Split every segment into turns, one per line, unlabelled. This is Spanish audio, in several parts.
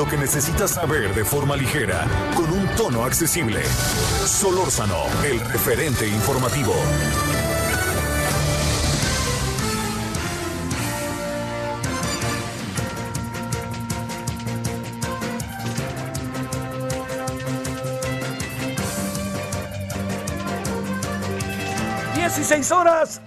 lo que necesitas saber de forma ligera, con un tono accesible. Solórzano, el referente informativo.
¡16 horas!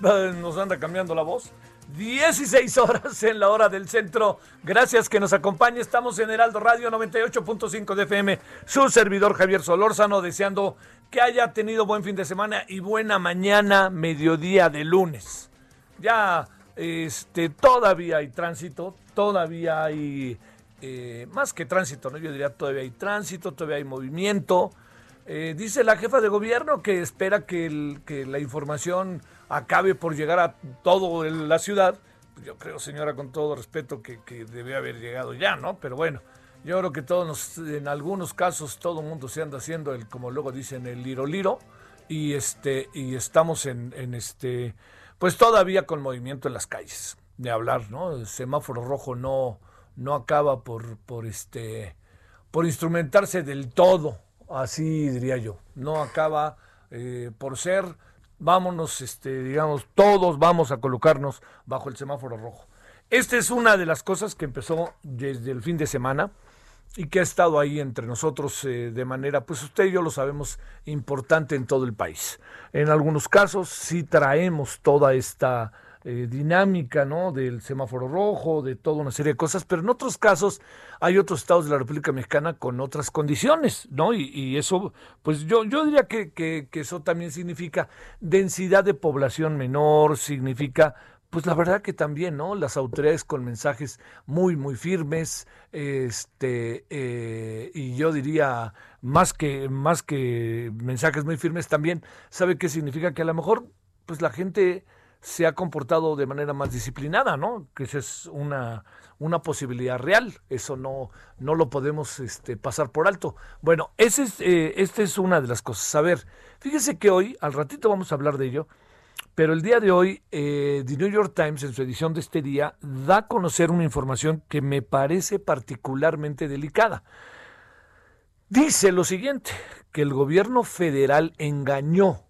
Nos anda cambiando la voz. 16 horas en la hora del centro. Gracias que nos acompañe. Estamos en Heraldo Radio 98.5 de FM. Su servidor Javier Solórzano, deseando que haya tenido buen fin de semana y buena mañana, mediodía de lunes. Ya, este, todavía hay tránsito, todavía hay, eh, más que tránsito, ¿no? Yo diría todavía hay tránsito, todavía hay movimiento. Eh, dice la jefa de gobierno que espera que, la información acabe por llegar a todo la ciudad. Yo creo, señora, con todo respeto, que, que debe haber llegado ya, ¿no? Pero bueno, yo creo que todos, en algunos casos, todo el mundo se anda haciendo el, como luego dicen, el liro liro. Y este, y estamos en, en este, pues todavía con movimiento en las calles. De hablar, ¿no? El semáforo rojo no, no acaba por, por este, por instrumentarse del todo así diría yo. No acaba eh, por ser, vámonos, este, digamos, todos vamos a colocarnos bajo el semáforo rojo. Esta es una de las cosas que empezó desde el fin de semana y que ha estado ahí entre nosotros eh, de manera, pues usted y yo lo sabemos, importante en todo el país. En algunos casos sí traemos toda esta eh, dinámica, ¿no? Del semáforo rojo, de toda una serie de cosas, pero en otros casos hay otros estados de la República Mexicana con otras condiciones, ¿no? Y, eso, pues yo, yo diría que, que, que eso también significa densidad de población menor, significa pues la verdad que también, ¿no? Las autoridades con mensajes muy, muy firmes, este, eh, y yo diría más que, más que mensajes muy firmes también, ¿sabe qué significa? Que a lo mejor, pues la gente se ha comportado de manera más disciplinada, ¿no? Que esa es una, una posibilidad real, eso no, no lo podemos este, pasar por alto. Bueno, ese es, eh, esta es una de las cosas. A ver, fíjese que hoy, al ratito vamos a hablar de ello, pero el día de hoy, eh, The New York Times, en su edición de este día, da a conocer una información que me parece particularmente delicada. Dice lo siguiente, que el gobierno federal engañó,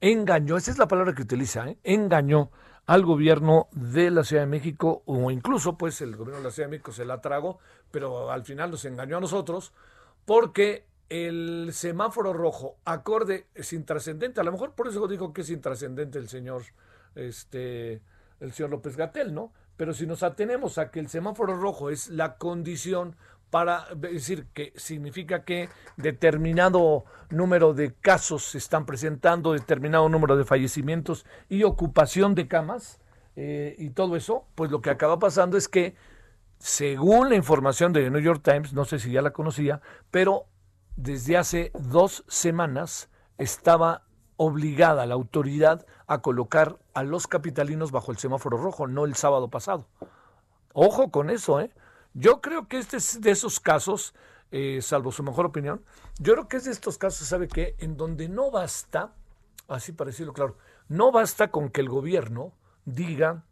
engañó, esa es la palabra que utiliza, ¿eh? engañó al gobierno de la Ciudad de México, o incluso pues el gobierno de la Ciudad de México se la tragó, pero al final nos engañó a nosotros, porque el semáforo rojo acorde es intrascendente. A lo mejor por eso dijo que es intrascendente el señor, este, el señor López Gatel, ¿no? Pero si nos atenemos a que el semáforo rojo es la condición para decir que significa que determinado número de casos se están presentando, determinado número de fallecimientos y ocupación de camas eh, y todo eso, pues lo que acaba pasando es que según la información de New York Times, no sé si ya la conocía, pero desde hace dos semanas estaba obligada la autoridad a colocar a los capitalinos bajo el semáforo rojo, no el sábado pasado. Ojo con eso, ¿eh? Yo creo que este es de esos casos, eh, salvo su mejor opinión, yo creo que es de estos casos, ¿sabe qué? En donde no basta, así para decirlo claro, no basta con que el gobierno diga,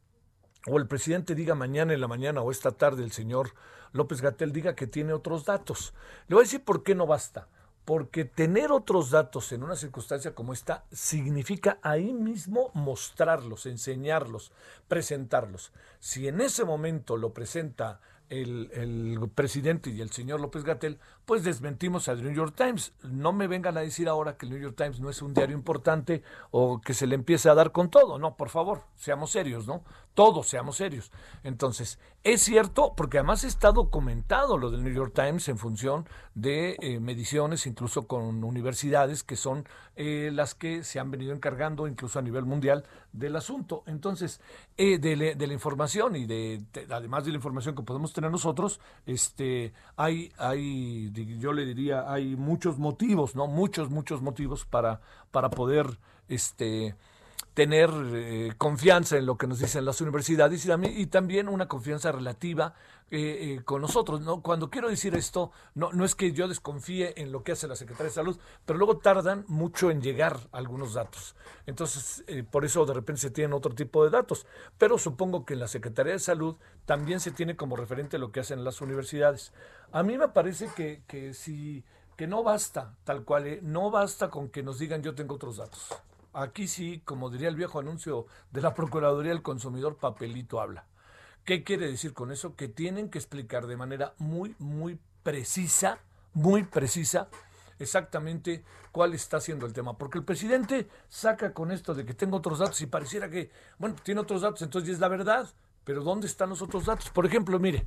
o el presidente diga mañana en la mañana o esta tarde el señor López Gatel diga que tiene otros datos. Le voy a decir por qué no basta. Porque tener otros datos en una circunstancia como esta significa ahí mismo mostrarlos, enseñarlos, presentarlos. Si en ese momento lo presenta el, presidente y el señor López Gatel, pues desmentimos al New York Times. No me vengan a decir ahora que el New York Times no es un diario importante o que se le empiece a dar con todo. No, por favor, seamos serios, ¿no? Todos seamos serios. Entonces, es cierto, porque además está documentado lo del New York Times en función de eh, mediciones, incluso con universidades que son eh, las que se han venido encargando, incluso a nivel mundial, del asunto. Entonces, eh, de, la información y de, además de la información que podemos tener nosotros, este, hay, hay, yo le diría, hay muchos motivos, ¿no? Muchos, muchos motivos para, para poder, este, tener eh, confianza en lo que nos dicen las universidades y, también una confianza relativa eh, eh, con nosotros. ¿no? Cuando quiero decir esto, no, no es que yo desconfíe en lo que hace la Secretaría de Salud, pero luego tardan mucho en llegar algunos datos. Entonces, por eso de repente se tienen otro tipo de datos. Pero supongo que en la Secretaría de Salud también se tiene como referente lo que hacen las universidades. A mí me parece que, que si que no basta, tal cual, no basta con que nos digan yo tengo otros datos. Aquí sí, como diría el viejo anuncio de la Procuraduría del Consumidor, papelito habla. ¿Qué quiere decir con eso? Que tienen que explicar de manera muy, muy precisa, muy precisa, exactamente cuál está siendo el tema. Porque el presidente saca con esto de que tengo otros datos y pareciera que, bueno, tiene otros datos, entonces es la verdad. Pero ¿dónde están los otros datos? Por ejemplo, mire,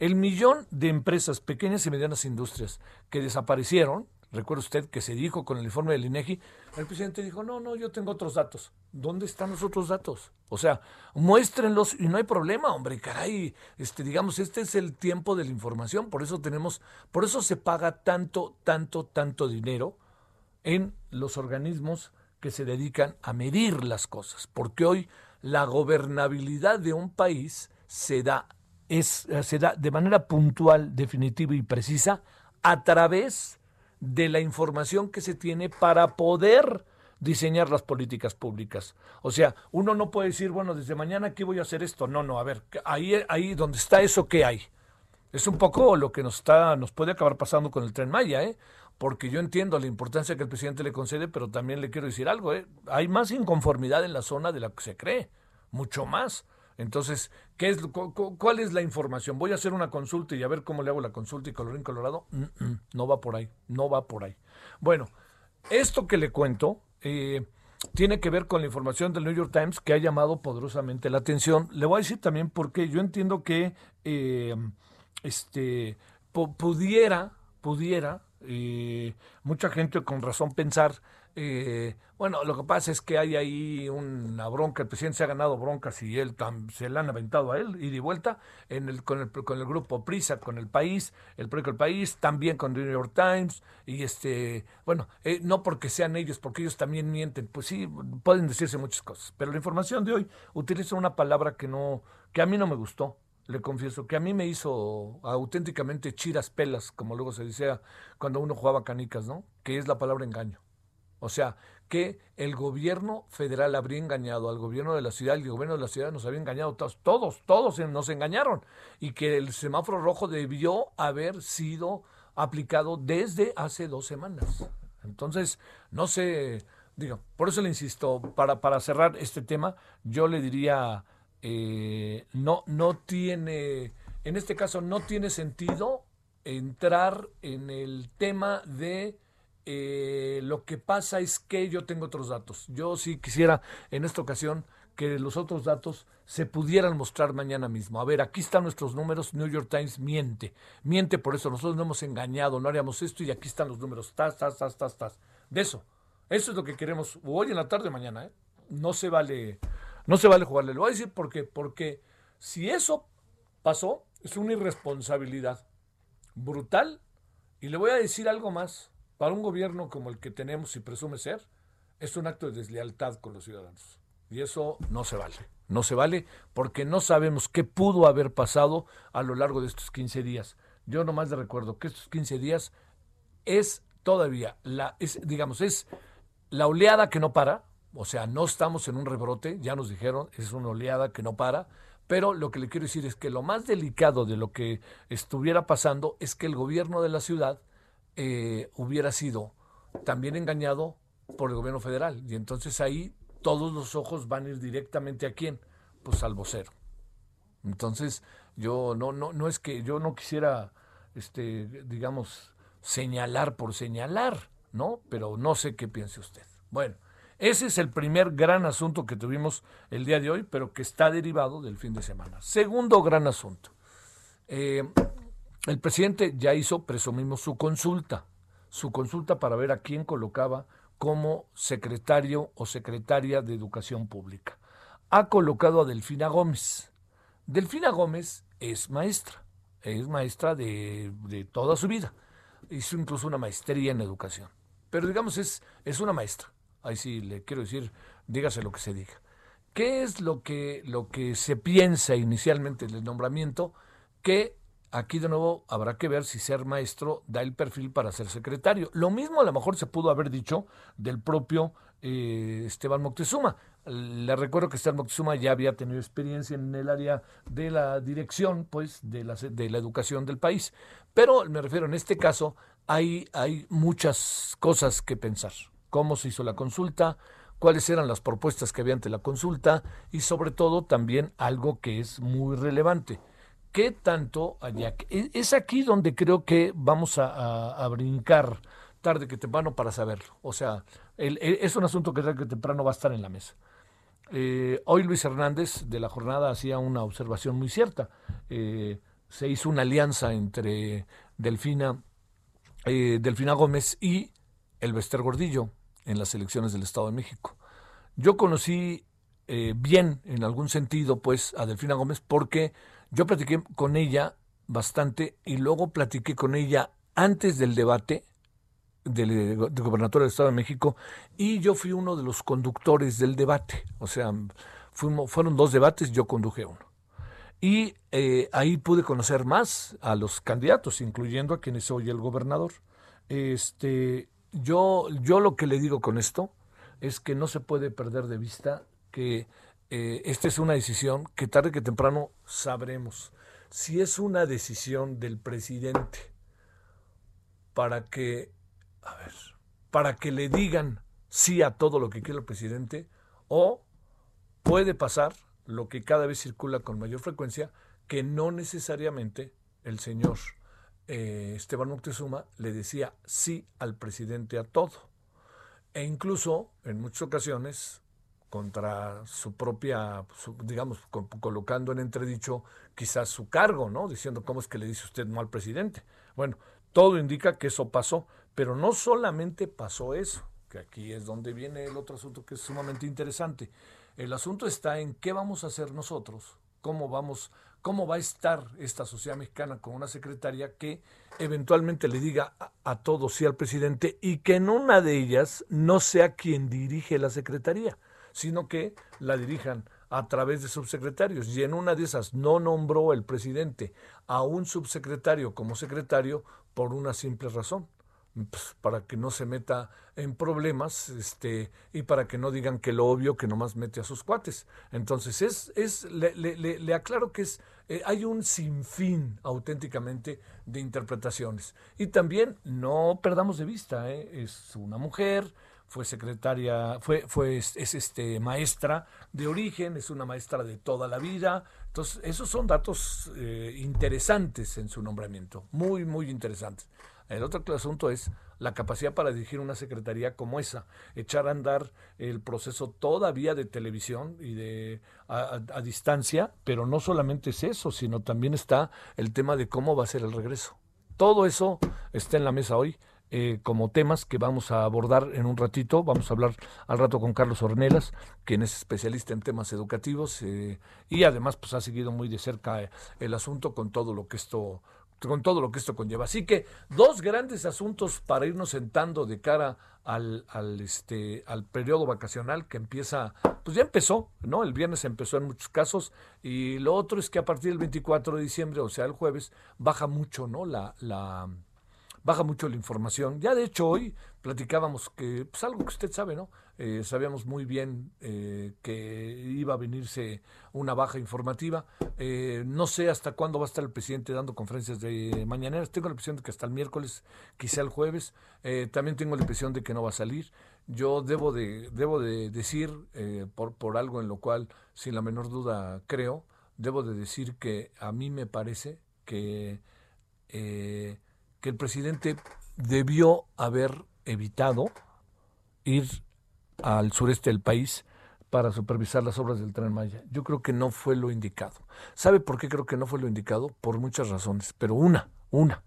el millón de empresas, pequeñas y medianas industrias, que desaparecieron, Recuerda usted que se dijo con el informe del INEGI, el presidente dijo, no, no, yo tengo otros datos. ¿Dónde están los otros datos? O sea, muéstrenlos y no hay problema, hombre, caray. Este, digamos, este es el tiempo de la información, por eso tenemos, por eso se paga tanto, tanto, tanto dinero en los organismos que se dedican a medir las cosas, porque hoy la gobernabilidad de un país se da, es, se da de manera puntual, definitiva y precisa a través de la información que se tiene para poder diseñar las políticas públicas. O sea, uno no puede decir, bueno, desde mañana aquí voy a hacer esto. No, no, a ver, ahí, ahí donde está eso, ¿qué hay? Es un poco lo que nos está, nos puede acabar pasando con el tren Maya, ¿eh? Porque yo entiendo la importancia que el presidente le concede, pero también le quiero decir algo, ¿eh? Hay más inconformidad en la zona de la que se cree, mucho más. Entonces, ¿qué es, ¿cuál es la información? Voy a hacer una consulta y a ver cómo le hago la consulta y colorín colorado. no va por ahí, no va por ahí. Bueno, esto que le cuento eh, tiene que ver con la información del New York Times que ha llamado poderosamente la atención. Le voy a decir también porque yo entiendo que eh, este, pudiera, pudiera, eh, mucha gente con razón pensar eh, bueno, lo que pasa es que hay ahí una bronca, el presidente se ha ganado broncas y él se le han aventado a él y de vuelta en el, con, el, con el grupo Prisa, con el país, el proyecto del país, también con The New York Times y este, bueno, eh, no porque sean ellos, porque ellos también mienten, pues sí, pueden decirse muchas cosas, pero la información de hoy utiliza una palabra que no, que a mí no me gustó, le confieso, que a mí me hizo auténticamente chiras pelas, como luego se decía cuando uno jugaba canicas, ¿no? Que es la palabra engaño. O sea, que el gobierno federal habría engañado al gobierno de la ciudad el gobierno de la ciudad nos había engañado todos, todos, todos nos engañaron y que el semáforo rojo debió haber sido aplicado desde hace dos semanas. Entonces, no sé, digo, por eso le insisto, para, para cerrar este tema, yo le diría, eh, no, no tiene, en este caso no tiene sentido entrar en el tema de eh, lo que pasa es que yo tengo otros datos. Yo sí quisiera en esta ocasión que los otros datos se pudieran mostrar mañana mismo. A ver, aquí están nuestros números. New York Times miente. Miente por eso. Nosotros no hemos engañado, no haríamos esto y aquí están los números. Tas, tas, tas, tas, tas. De eso. Eso es lo que queremos hoy en la tarde mañana. ¿eh? No se vale, no se vale jugarle. Lo voy a decir porque, porque si eso pasó, es una irresponsabilidad brutal. Y le voy a decir algo más para un gobierno como el que tenemos y presume ser, es un acto de deslealtad con los ciudadanos. Y eso no se vale. No se vale porque no sabemos qué pudo haber pasado a lo largo de estos 15 días. Yo nomás le recuerdo que estos 15 días es todavía la, es, digamos, es la oleada que no para. O sea, no estamos en un rebrote, ya nos dijeron, es una oleada que no para. Pero lo que le quiero decir es que lo más delicado de lo que estuviera pasando es que el gobierno de la ciudad eh, hubiera sido también engañado por el gobierno federal. Y entonces ahí todos los ojos van a ir directamente a quién? Pues al vocero. Entonces, yo no, no, no es que yo no quisiera, este, digamos, señalar por señalar, ¿no? Pero no sé qué piense usted. Bueno, ese es el primer gran asunto que tuvimos el día de hoy, pero que está derivado del fin de semana. Segundo gran asunto. Eh, el presidente ya hizo, presumimos, su consulta, su consulta para ver a quién colocaba como secretario o secretaria de Educación Pública. Ha colocado a Delfina Gómez. Delfina Gómez es maestra, es maestra de, de toda su vida. Hizo incluso una maestría en educación. Pero digamos, es, es una maestra. Ahí sí le quiero decir, dígase lo que se diga. ¿Qué es lo que, lo que se piensa inicialmente del nombramiento? Que aquí de nuevo habrá que ver si ser maestro da el perfil para ser secretario. Lo mismo a lo mejor se pudo haber dicho del propio eh, Esteban Moctezuma. Le recuerdo que Esteban Moctezuma ya había tenido experiencia en el área de la dirección, pues, de la, de la educación del país. Pero me refiero, en este caso, hay, hay muchas cosas que pensar. Cómo se hizo la consulta, cuáles eran las propuestas que había ante la consulta y sobre todo también algo que es muy relevante ¿Qué tanto allá? E, es aquí donde creo que vamos a, brincar tarde que temprano para saberlo. O sea, es un asunto que tarde que temprano va a estar en la mesa. Eh, hoy Luis Hernández de la jornada hacía una observación muy cierta. Eh, se hizo una alianza entre Delfina, eh, Delfina Gómez y el Bester Gordillo en las elecciones del Estado de México. Yo conocí bien, en algún sentido, pues, a Delfina Gómez porque yo platiqué con ella bastante y luego platiqué con ella antes del debate del, del gobernador del Estado de México y yo fui uno de los conductores del debate. O sea, fuimos, fueron dos debates, yo conduje uno. Y eh, ahí pude conocer más a los candidatos, incluyendo a quienes hoy el gobernador. Este, yo, yo lo que le digo con esto es que no se puede perder de vista que eh, esta es una decisión que tarde que temprano sabremos. Si es una decisión del presidente para que, a ver, para que le digan sí a todo lo que quiere el presidente, o puede pasar lo que cada vez circula con mayor frecuencia, que no necesariamente el señor eh, Esteban Moctezuma le decía sí al presidente a todo. E incluso, en muchas ocasiones, contra su propia, digamos, colocando en entredicho quizás su cargo, ¿no? Diciendo cómo es que le dice usted no al presidente. Bueno, todo indica que eso pasó, pero no solamente pasó eso, que aquí es donde viene el otro asunto que es sumamente interesante. El asunto está en qué vamos a hacer nosotros, cómo vamos, cómo va a estar esta sociedad mexicana con una secretaria que eventualmente le diga a, a todos sí al presidente y que en una de ellas no sea quien dirige la secretaría sino que la dirijan a través de subsecretarios. Y en una de esas no nombró el presidente a un subsecretario como secretario por una simple razón. Pues, para que no se meta en problemas este, y para que no digan que lo obvio que nomás mete a sus cuates. Entonces, es, es, le, le, le aclaro que es, eh, hay un sinfín auténticamente de interpretaciones. Y también no perdamos de vista, ¿eh? es una mujer, fue secretaria, fue, fue es, este maestra de origen, es una maestra de toda la vida. Entonces, esos son datos eh, interesantes en su nombramiento, muy, muy interesantes. El otro asunto es la capacidad para dirigir una secretaría como esa, echar a andar el proceso todavía de televisión y de a, a, distancia, pero no solamente es eso, sino también está el tema de cómo va a ser el regreso. Todo eso está en la mesa hoy eh, como temas que vamos a abordar en un ratito. Vamos a hablar al rato con Carlos Ornelas, quien es especialista en temas educativos eh, y además pues ha seguido muy de cerca eh, el asunto con todo lo que esto con todo lo que esto conlleva. Así que dos grandes asuntos para irnos sentando de cara al, al, este, al periodo vacacional que empieza, pues ya empezó, ¿no? El viernes empezó en muchos casos y lo otro es que a partir del 24 de diciembre, o sea, el jueves, baja mucho, ¿no? La, la, baja mucho la información. Ya de hecho hoy platicábamos que, pues algo que usted sabe, ¿no? Eh, sabíamos muy bien eh, que iba a venirse una baja informativa. Eh, no sé hasta cuándo va a estar el presidente dando conferencias de mañaneras. Tengo la impresión de que hasta el miércoles, quizá el jueves. también tengo la impresión de que no va a salir. Yo debo de, debo de decir, por, por algo en lo cual, sin la menor duda, creo, debo de decir que a mí me parece que que el presidente debió haber evitado ir al sureste del país para supervisar las obras del tren Maya. Yo creo que no fue lo indicado. ¿Sabe por qué creo que no fue lo indicado? Por muchas razones, pero una, una,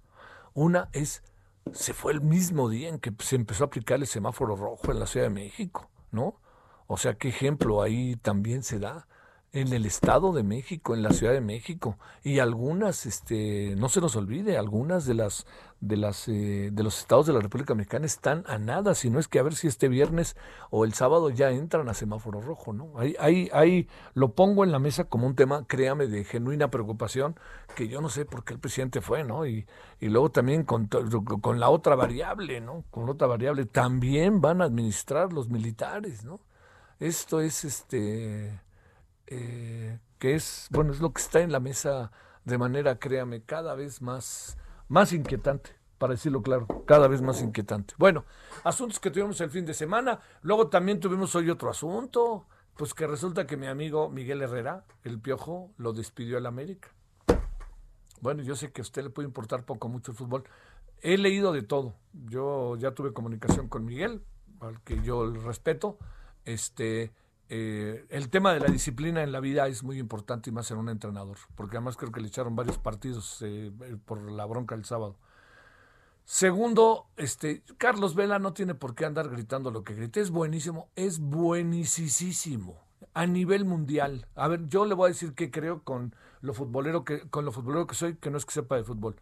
una es se fue el mismo día en que se empezó a aplicar el semáforo rojo en la Ciudad de México, ¿no? O sea, qué ejemplo ahí también se da en el Estado de México, en la Ciudad de México, y algunas, este, no se nos olvide, algunas de las de las eh, de los estados de la República Mexicana están a nada, si no es que a ver si este viernes o el sábado ya entran a semáforo rojo, ¿no? Ahí, ahí, ahí lo pongo en la mesa como un tema, créame, de genuina preocupación, que yo no sé por qué el presidente fue, ¿no? Y, y luego también con, con la otra variable, ¿no? Con otra variable, también van a administrar los militares, ¿no? Esto es este eh, que es, bueno, es lo que está en la mesa de manera, créame, cada vez más, más inquietante, para decirlo claro, cada vez más inquietante. Bueno, asuntos que tuvimos el fin de semana, luego también tuvimos hoy otro asunto, pues que resulta que mi amigo Miguel Herrera, el piojo, lo despidió al América. Bueno, yo sé que a usted le puede importar poco mucho el fútbol. He leído de todo. Yo ya tuve comunicación con Miguel, al que yo respeto. Este, eh, el tema de la disciplina en la vida es muy importante y más en un entrenador, porque además creo que le echaron varios partidos eh, eh, por la bronca el sábado. Segundo, este, Carlos Vela no tiene por qué andar gritando lo que grite, es buenísimo, es buenísimo a nivel mundial. A ver, yo le voy a decir que creo con lo futbolero que con lo futbolero que soy, que no es que sepa de fútbol.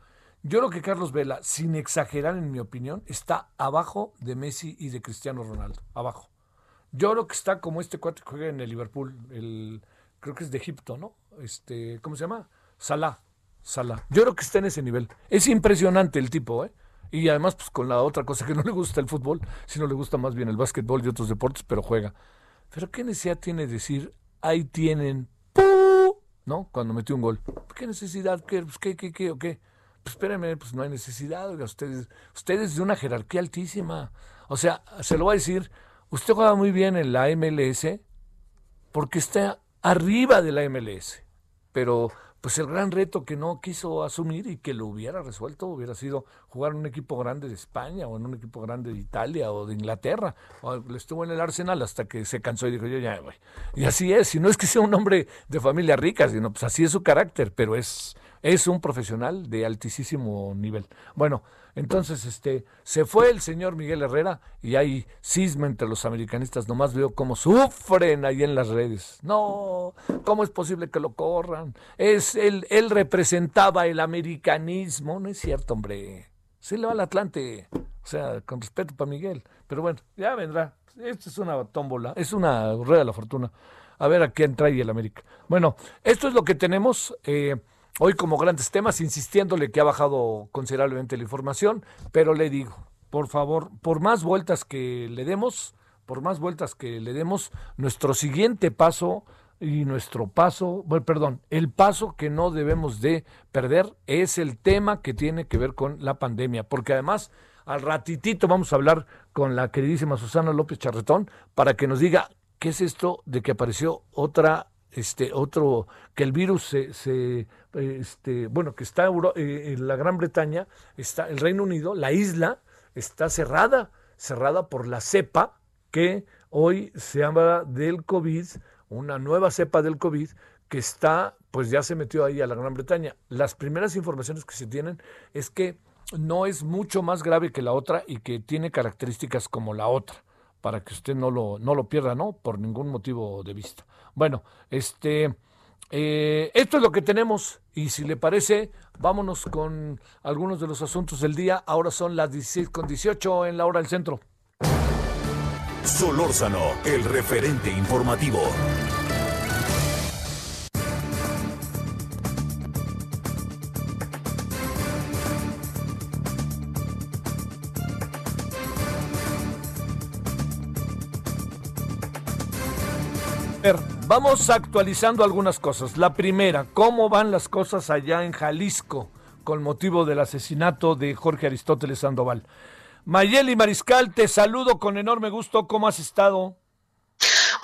Yo creo que Carlos Vela, sin exagerar en mi opinión, está abajo de Messi y de Cristiano Ronaldo, abajo. Yo creo que está como este cuate que juega en el Liverpool, el, creo que es de Egipto, ¿no? Este, ¿cómo se llama? Salah. Salah. Yo creo que está en ese nivel. Es impresionante el tipo, ¿eh? Y además, pues con la otra cosa que no le gusta el fútbol, sino le gusta más bien el básquetbol y otros deportes, pero juega. Pero ¿qué necesidad tiene decir, ahí tienen, ¿no? Cuando metió un gol. ¿Qué necesidad? ¿Qué, pues, qué, qué, qué o qué? Pues espérenme, pues no hay necesidad, ustedes, ustedes de una jerarquía altísima. O sea, se lo voy a decir, usted juega muy bien en la MLS porque está arriba de la MLS, pero pues el gran reto que no quiso asumir y que lo hubiera resuelto hubiera sido jugar en un equipo grande de España o en un equipo grande de Italia o de Inglaterra. O estuvo en el Arsenal hasta que se cansó y dijo yo ya voy. Y así es, y no es que sea un hombre de familia rica, sino pues así es su carácter, pero es, es un profesional de altísimo nivel. Bueno, entonces, este, se fue el señor Miguel Herrera y hay cisma entre los americanistas. Nomás veo cómo sufren ahí en las redes. No, ¿cómo es posible que lo corran? Es él, él representaba el americanismo. No es cierto, hombre. Se le va al Atlante. O sea, con respeto para Miguel. Pero bueno, ya vendrá. Esto es una tómbola, es una rueda de la fortuna. A ver a quién trae el América. Bueno, esto es lo que tenemos. Eh, hoy como grandes temas, insistiéndole que ha bajado considerablemente la información, pero le digo, por favor, por más vueltas que le demos, por más vueltas que le demos, nuestro siguiente paso y nuestro paso, bueno, perdón, el paso que no debemos de perder es el tema que tiene que ver con la pandemia, porque además al ratitito vamos a hablar con la queridísima Susana López Charretón para que nos diga qué es esto de que apareció otra este otro que el virus se, se este, bueno que está eh, en la Gran Bretaña está el Reino Unido la isla está cerrada cerrada por la cepa que hoy se habla del COVID una nueva cepa del COVID que está pues ya se metió ahí a la Gran Bretaña las primeras informaciones que se tienen es que no es mucho más grave que la otra y que tiene características como la otra para que usted no lo, no lo pierda, ¿no? Por ningún motivo de vista. Bueno, este, eh, esto es lo que tenemos y si le parece, vámonos con algunos de los asuntos del día. Ahora son las 16 con 18 en la hora del centro.
Solórzano, el referente informativo.
Vamos actualizando algunas cosas. La primera, ¿cómo van las cosas allá en Jalisco con motivo del asesinato de Jorge Aristóteles Sandoval? Mayeli Mariscal, te saludo con enorme gusto. ¿Cómo has estado?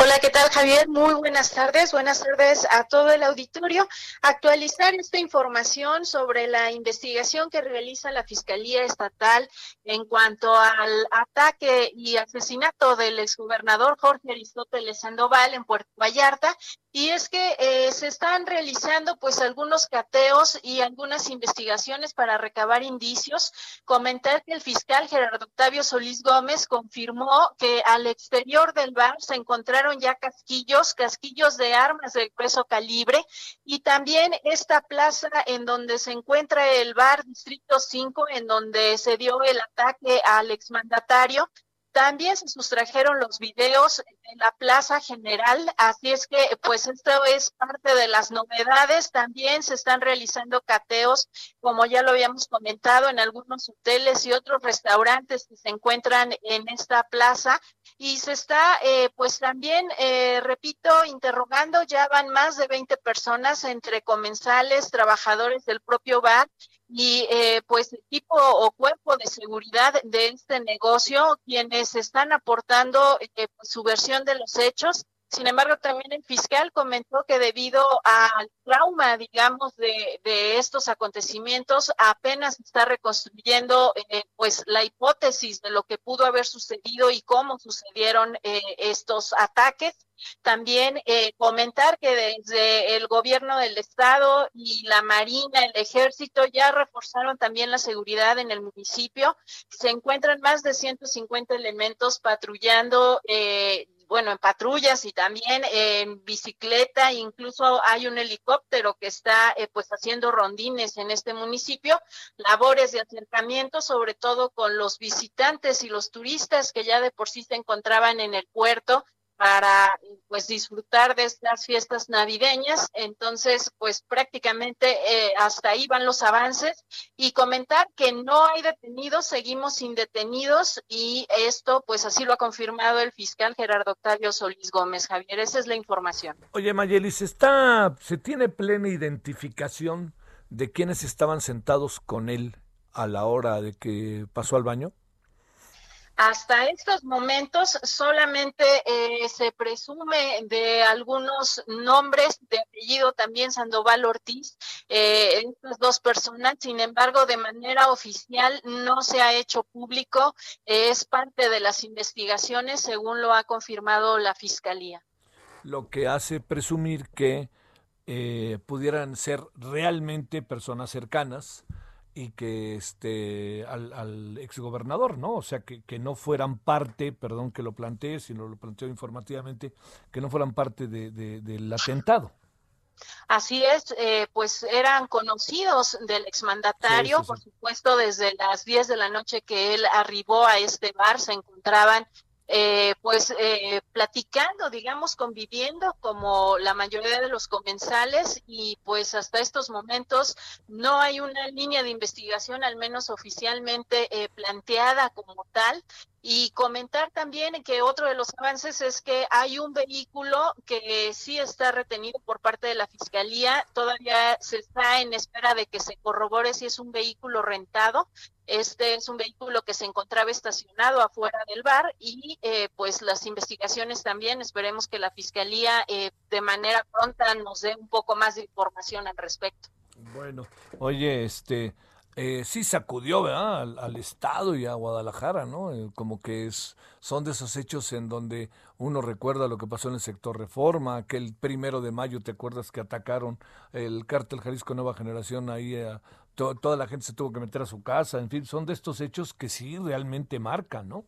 Hola, ¿qué tal Javier? Muy buenas tardes. Buenas tardes a todo el auditorio. Actualizar esta información sobre la investigación que realiza la Fiscalía Estatal en cuanto al ataque y asesinato del exgobernador Jorge Aristóteles Sandoval en Puerto Vallarta y es que eh, se están realizando pues algunos cateos y algunas investigaciones para recabar indicios. Comentar que el fiscal Gerardo Octavio Solís Gómez confirmó que al exterior del bar se encontraron ya casquillos, casquillos de armas de peso calibre. Y también esta plaza en donde se encuentra el bar Distrito 5 en donde se dio el ataque al exmandatario también se sustrajeron los videos de la Plaza General, así es que pues esto es parte de las novedades. También se están realizando cateos, como ya lo habíamos comentado, en algunos hoteles y otros restaurantes que se encuentran en esta plaza. Y se está eh, pues también, eh, repito, interrogando, ya van más de 20 personas entre comensales, trabajadores del propio bar y eh, pues equipo o cuerpo de seguridad de este negocio quienes están aportando eh, su versión de los hechos. Sin embargo, también el fiscal comentó que debido al trauma, digamos, de, estos acontecimientos, apenas está reconstruyendo eh, pues la hipótesis de lo que pudo haber sucedido y cómo sucedieron estos ataques también eh, comentar que desde el gobierno del estado y la Marina, el ejército ya reforzaron también la seguridad en el municipio. Se encuentran más de 150 elementos patrullando. Eh, bueno, en patrullas y también en bicicleta, incluso hay un helicóptero que está eh, pues haciendo rondines en este municipio, labores de acercamiento, sobre todo con los visitantes y los turistas que ya de por sí se encontraban en el puerto para pues disfrutar de estas fiestas navideñas. Entonces, pues prácticamente eh, hasta ahí van los avances y comentar que no hay detenidos, seguimos sin detenidos y esto pues así lo ha confirmado el fiscal Gerardo Octavio Solís Gómez. Javier, esa es la información.
Oye, Mayelis, está se tiene plena identificación de quienes estaban sentados con él a la hora de que pasó al baño?
Hasta estos momentos solamente eh, se presume de algunos nombres de apellido también Sandoval Ortiz, eh, estas dos personas, sin embargo, de manera oficial no se ha hecho público, es parte de las investigaciones según lo ha confirmado la Fiscalía.
Lo que hace presumir que eh, pudieran ser realmente personas cercanas y que este al, al exgobernador, ¿no? O sea, que, que, no fueran parte, perdón que lo planteé, sino lo planteo informativamente, que no fueran parte de, de, del atentado.
Así es, eh, pues eran conocidos del exmandatario, sí, sí, sí. por supuesto, desde las 10 de la noche que él arribó a este bar, se encontraban eh, pues eh, platicando, digamos, conviviendo como la mayoría de los comensales y pues hasta estos momentos no hay una línea de investigación, al menos oficialmente eh, planteada como tal. Y comentar también que otro de los avances es que hay un vehículo que sí está retenido por parte de la Fiscalía. Todavía se está en espera de que se corrobore si es un vehículo rentado. Este es un vehículo que se encontraba estacionado afuera del bar y eh, pues las investigaciones también. Esperemos que la Fiscalía eh, de manera pronta nos dé un poco más de información al respecto.
Bueno, oye, este eh, sí sacudió. Al, Estado y a Guadalajara, ¿no? Eh, como que es, son de esos hechos en donde uno recuerda lo que pasó en el sector Reforma, aquel primero de mayo, ¿te acuerdas que atacaron el cártel Jalisco Nueva Generación ahí? To, toda la gente se tuvo que meter a su casa, en fin, son de estos hechos que sí realmente marcan, ¿no?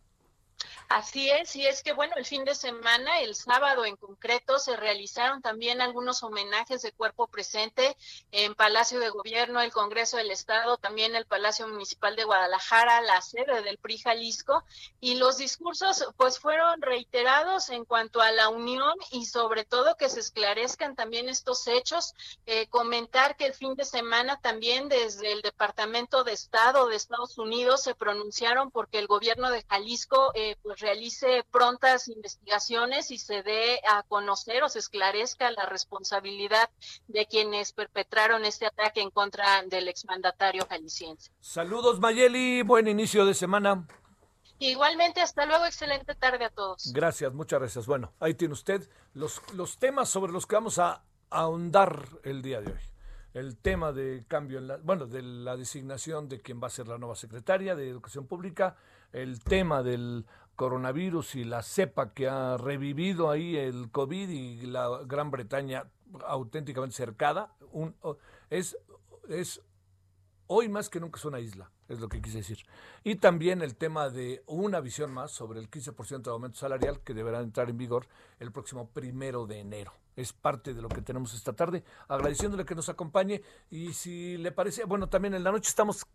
Así es, y es que bueno, el fin de semana, el sábado en concreto, se realizaron también algunos homenajes de cuerpo presente en Palacio de Gobierno, el Congreso del Estado, también el Palacio Municipal de Guadalajara, la sede del PRI Jalisco, y los discursos pues fueron reiterados en cuanto a la unión y sobre todo que se esclarezcan también estos hechos. Eh, comentar que el fin de semana también desde el Departamento de Estado de Estados Unidos se pronunciaron porque el gobierno de Jalisco eh, pues realice prontas investigaciones y se dé a conocer o se esclarezca la responsabilidad de quienes perpetraron este ataque en contra del exmandatario jalisciense.
Saludos Mayeli, buen inicio de semana.
Igualmente, hasta luego, excelente tarde a todos.
Gracias, muchas gracias. Bueno, ahí tiene usted los, los temas sobre los que vamos a ahondar el día de hoy. El tema de cambio, en la, bueno, de la designación de quien va a ser la nueva secretaria de Educación Pública, el tema del coronavirus y la cepa que ha revivido ahí el COVID y la Gran Bretaña auténticamente cercada, un, es, es hoy más que nunca es una isla es lo que quise decir. Y también el tema de una visión más sobre el 15% de aumento salarial que deberá entrar en vigor el próximo primero de enero. Es parte de lo que tenemos esta tarde, agradeciéndole que nos acompañe y si le parece, bueno, también en la noche estamos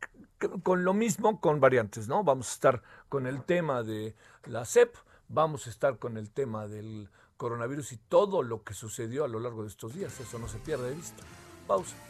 con lo mismo, con variantes, ¿no? Vamos a estar con el tema de la CEP, vamos a estar con el tema del coronavirus y todo lo que sucedió a lo largo de estos días, eso no se pierde de vista. Pausa.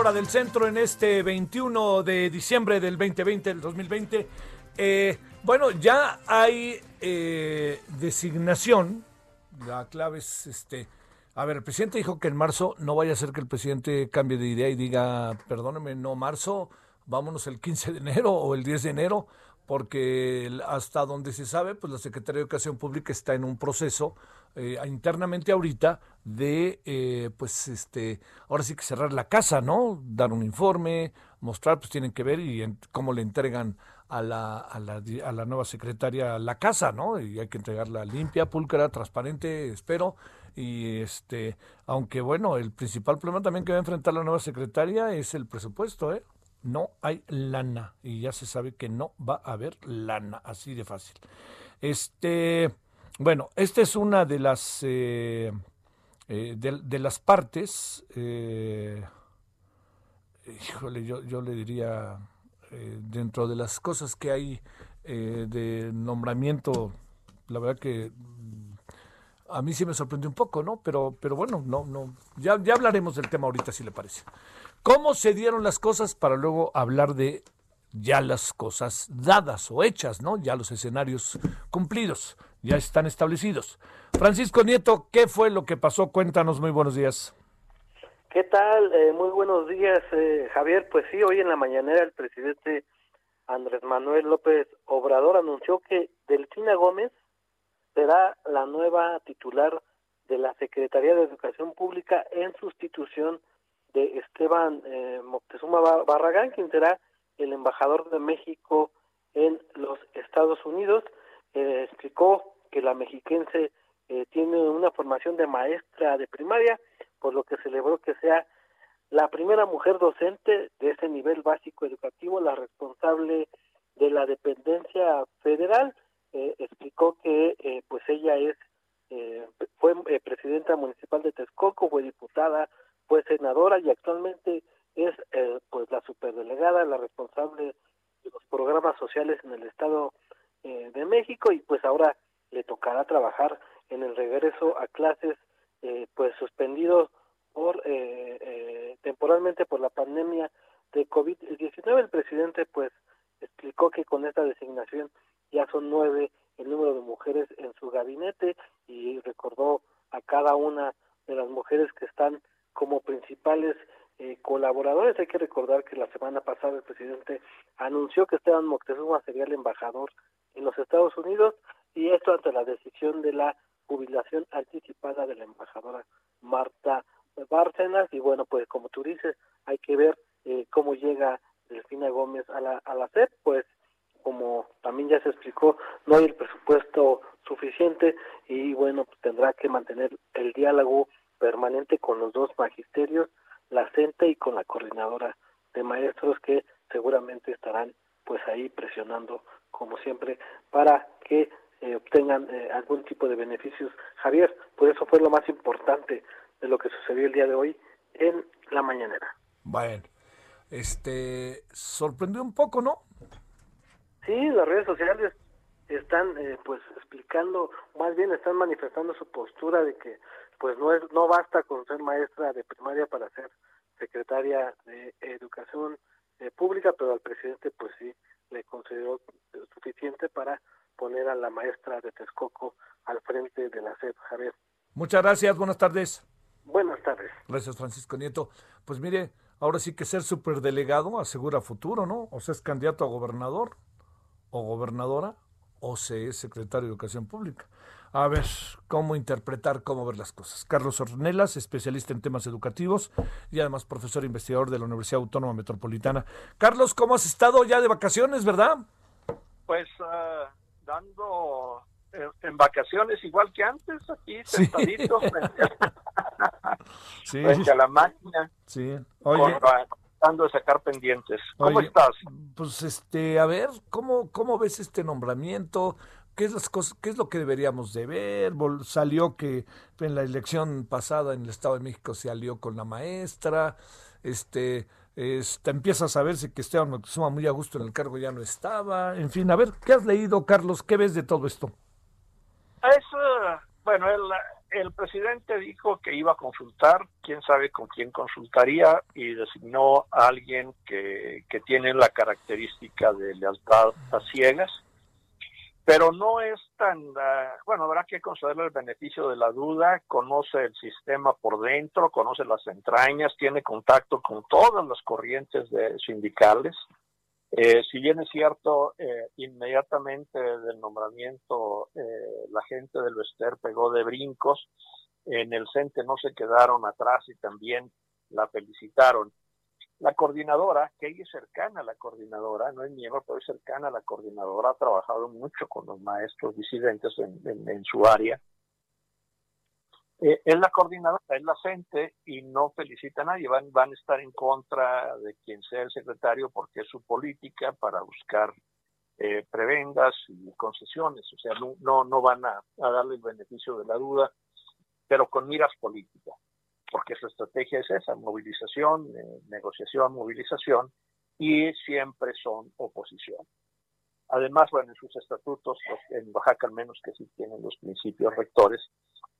Hora del centro en este 21 de diciembre del 2020, del 2020. Eh, bueno, ya hay eh, designación. La clave es este. A ver, el presidente dijo que en marzo no vaya a ser que el presidente cambie de idea y diga, perdóneme, no marzo, vámonos el 15 de enero o el 10 de enero, porque hasta donde se sabe, pues la Secretaría de Educación Pública está en un proceso eh, internamente ahorita de, eh, pues, este, ahora sí que cerrar la casa, ¿no? Dar un informe, mostrar, pues tienen que ver y cómo le entregan a la, a la, a la nueva secretaria la casa, ¿no? Y hay que entregarla limpia, pulcra, transparente, espero. Y este, aunque bueno, el principal problema también que va a enfrentar la nueva secretaria es el presupuesto, ¿eh? No hay lana y ya se sabe que no va a haber lana, así de fácil. Este, bueno, esta es una de las eh, eh, de, las partes. Eh, híjole, yo, yo le diría eh, dentro de las cosas que hay eh, de nombramiento, la verdad que mm, a mí sí me sorprendió un poco, ¿no? Pero, pero bueno, no, no, ya, ya hablaremos del tema ahorita, si le parece. ¿Cómo se dieron las cosas para luego hablar de ya las cosas dadas o hechas, ¿no? Ya los escenarios cumplidos, ya están establecidos. Francisco Nieto, ¿qué fue lo que pasó? Cuéntanos, muy buenos días.
¿Qué tal? Eh, muy buenos días, eh, Javier. Pues sí, hoy en la mañanera el presidente Andrés Manuel López Obrador anunció que Delfina Gómez será la nueva titular de la Secretaría de Educación Pública en sustitución de Esteban eh, Moctezuma Barragán, quien será el embajador de México en los Estados Unidos. Eh, explicó que la mexiquense tiene una formación de maestra de primaria por lo que celebró que sea la primera mujer docente de ese nivel básico educativo, la responsable de la dependencia federal. Eh, explicó que eh, pues ella es eh, fue presidenta municipal de Texcoco, fue diputada, fue senadora y actualmente es pues la superdelegada, la responsable de los programas sociales en el Estado de México y pues ahora le tocará trabajar en el regreso a clases eh, pues suspendido por eh, eh, temporalmente por la pandemia de COVID-19. El presidente pues explicó que con esta designación ya son nueve el número de mujeres en su gabinete y recordó a cada una de las mujeres que están como principales eh, colaboradores. Hay que recordar que la semana pasada el presidente anunció que Esteban Moctezuma sería el embajador en los Estados Unidos y esto ante la decisión de la jubilación anticipada de la embajadora Marta Bárcenas y bueno pues como tú dices hay que ver eh, cómo llega Delfina Gómez a la a la SEP pues como también ya se explicó no hay el presupuesto suficiente y bueno pues tendrá que mantener el diálogo permanente con los dos magisterios la CENTE y con la coordinadora de maestros que seguramente estarán pues ahí presionando como siempre para que eh, obtengan eh, algún tipo de beneficios. Javier, por eso fue lo más importante de lo que sucedió el día de hoy en la mañanera.
Bueno, este sorprendió un poco, ¿no?
Sí, las redes sociales están eh, pues explicando, más bien están manifestando su postura de que pues no es no basta con ser maestra de primaria para ser secretaria de educación eh, pública, pero al presidente pues sí le consideró suficiente para poner a la maestra de Texcoco al frente de la SEP, Javier.
Muchas gracias, buenas tardes.
Buenas tardes.
Gracias, Francisco Nieto. Pues mire, ahora sí que ser superdelegado asegura futuro, ¿no? O sea, es candidato a gobernador o gobernadora o se es secretario de Educación Pública. A ver, cómo interpretar, cómo ver las cosas. Carlos Ornelas, especialista en temas educativos y además profesor investigador de la Universidad Autónoma Metropolitana. Carlos, ¿cómo has estado ya de vacaciones, verdad?
Pues uh, dando eh, en, vacaciones igual que antes, aquí sentadito frente, a, la máquina.
Sí.
Oye. tratando de sacar pendientes. ¿Cómo estás?
Pues este, a ver, ¿cómo, cómo ves este nombramiento? ¿Qué es, las cosas, ¿Qué es lo que deberíamos de ver? Salió que en la elección pasada en el Estado de México se alió con la maestra, este, este, empiezas a verse que Esteban Moctezuma muy a gusto en el cargo ya no estaba, en fin, a ver, ¿qué has leído, Carlos? ¿Qué ves de todo esto?
Es, bueno, el, el presidente dijo que iba a consultar, quién sabe con quién consultaría, y designó a alguien que, que tiene la característica de lealtad a ciegas pero no es tan, ah, bueno, habrá que concederle el beneficio de la duda, conoce el sistema por dentro, conoce las entrañas, tiene contacto con todas las corrientes de sindicales. Eh, si bien es cierto, eh, inmediatamente del nombramiento eh, la gente del Vester pegó de brincos, en el CENTE no se quedaron atrás y también la felicitaron. La coordinadora, que ella es cercana a la coordinadora, no es miembro, pero es cercana a la coordinadora, ha trabajado mucho con los maestros disidentes en, su área. Eh, es la coordinadora, es la CENTE y no felicita a nadie, van, van a estar en contra de quien sea el secretario porque es su política para buscar eh, y concesiones, o sea, no, no, van a darle el beneficio de la duda, pero con miras políticas porque su estrategia es esa, movilización, eh, negociación, movilización, y siempre son oposición. Además, bueno, en sus estatutos, pues, en Oaxaca al menos que sí tienen los principios rectores,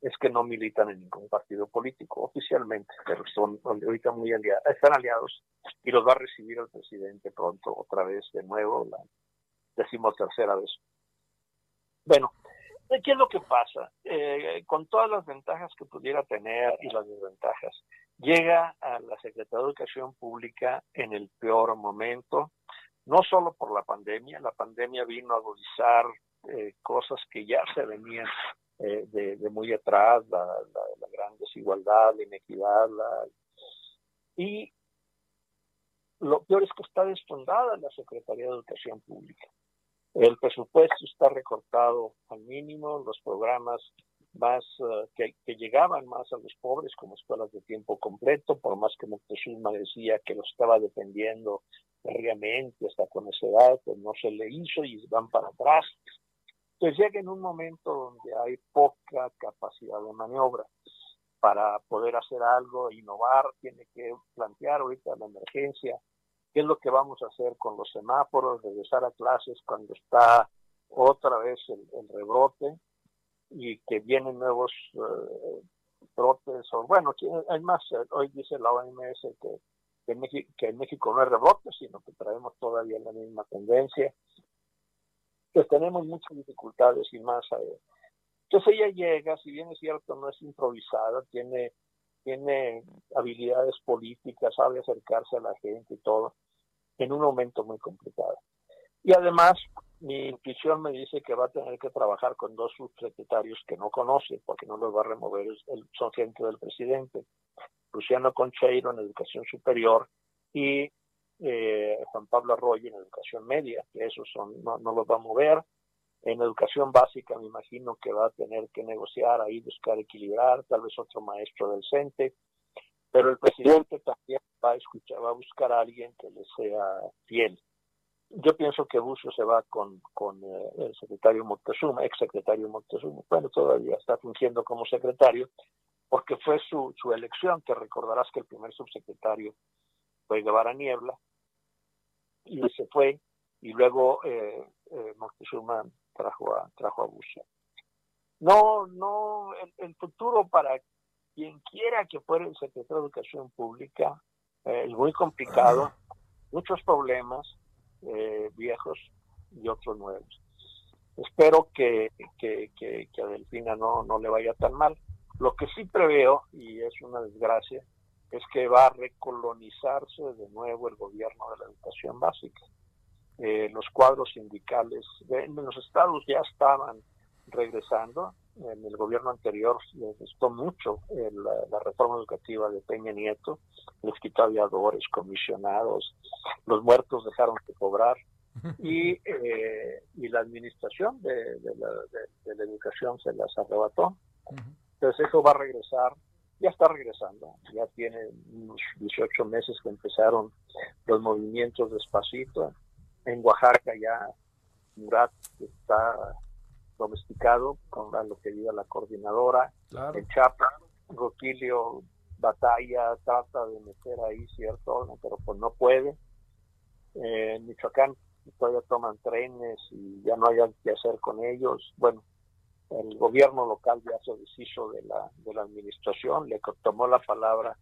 es que no militan en ningún partido político oficialmente, pero son ahorita muy aliados, están aliados y los va a recibir el presidente pronto otra vez de nuevo, la decimotercera vez. Bueno, ¿Qué es lo que pasa? Eh, con todas las ventajas que pudiera tener y las desventajas, llega a la Secretaría de Educación Pública en el peor momento, no solo por la pandemia, la pandemia vino a agudizar eh, cosas que ya se venían eh, de, muy atrás, la, gran desigualdad, la inequidad, y lo peor es que está desfondada la Secretaría de Educación Pública. El presupuesto está recortado al mínimo, los programas más eh, que, llegaban más a los pobres como escuelas de tiempo completo, por más que Moctezuma decía que lo estaba defendiendo realmente hasta con esa edad, pues no se le hizo y van para atrás. Entonces llega en un momento donde hay poca capacidad de maniobra para poder hacer algo, innovar, tiene que plantear ahorita la emergencia qué es lo que vamos a hacer con los semáforos, regresar a clases cuando está otra vez el, rebrote y que vienen nuevos eh, brotes, o bueno, hay más, eh, hoy dice la OMS que, en México no hay rebrote, sino que traemos todavía la misma tendencia, que tenemos muchas dificultades y más. Eh. Entonces ella llega, si bien es cierto, no es improvisada, tiene tiene habilidades políticas, sabe acercarse a la gente y todo, en un momento muy complicado. Y además, mi intuición me dice que va a tener que trabajar con dos subsecretarios que no conoce, porque no los va a remover, son gente del presidente, Luciano Concheiro en Educación Superior y eh, Juan Pablo Arroyo en Educación Media, que esos son, no, no los va a mover, en educación básica me imagino que va a tener que negociar ahí, buscar equilibrar, tal vez otro maestro del CENTE, pero el presidente también va a escuchar, va a buscar a alguien que le sea fiel. Yo pienso que Bucio se va con, eh, el secretario Moctezuma, ex secretario Moctezuma, bueno, todavía está fungiendo como secretario, porque fue su, su elección, te recordarás que el primer subsecretario fue Guevara Niebla, y se fue, y luego eh, eh, Moctezuma trajo a, trajo. No, no, el, futuro para quien quiera que fuera el secretario de Educación Pública eh, es muy complicado, muchos problemas eh, viejos y otros nuevos. Espero que, que, que, a Delfina no, no le vaya tan mal. Lo que sí preveo, y es una desgracia, es que va a recolonizarse de nuevo el gobierno de la educación básica. Eh, los cuadros sindicales en los estados ya estaban regresando. En el gobierno anterior les gustó mucho la, reforma educativa de Peña Nieto, les quitó aviadores, comisionados, los muertos dejaron de cobrar y, eh, y la administración de, la, educación se las arrebató. Entonces eso va a regresar, ya está regresando, ya tiene unos 18 meses que empezaron los movimientos despacito. En Oaxaca ya Murat está domesticado con lo que diga la coordinadora. En Chapa, Roquilio batalla, trata de meter ahí cierto pero pues no puede. en Michoacán todavía toman trenes y ya no hay que hacer con ellos. Bueno, el gobierno local ya se deshizo de la, de la administración, le tomó la palabra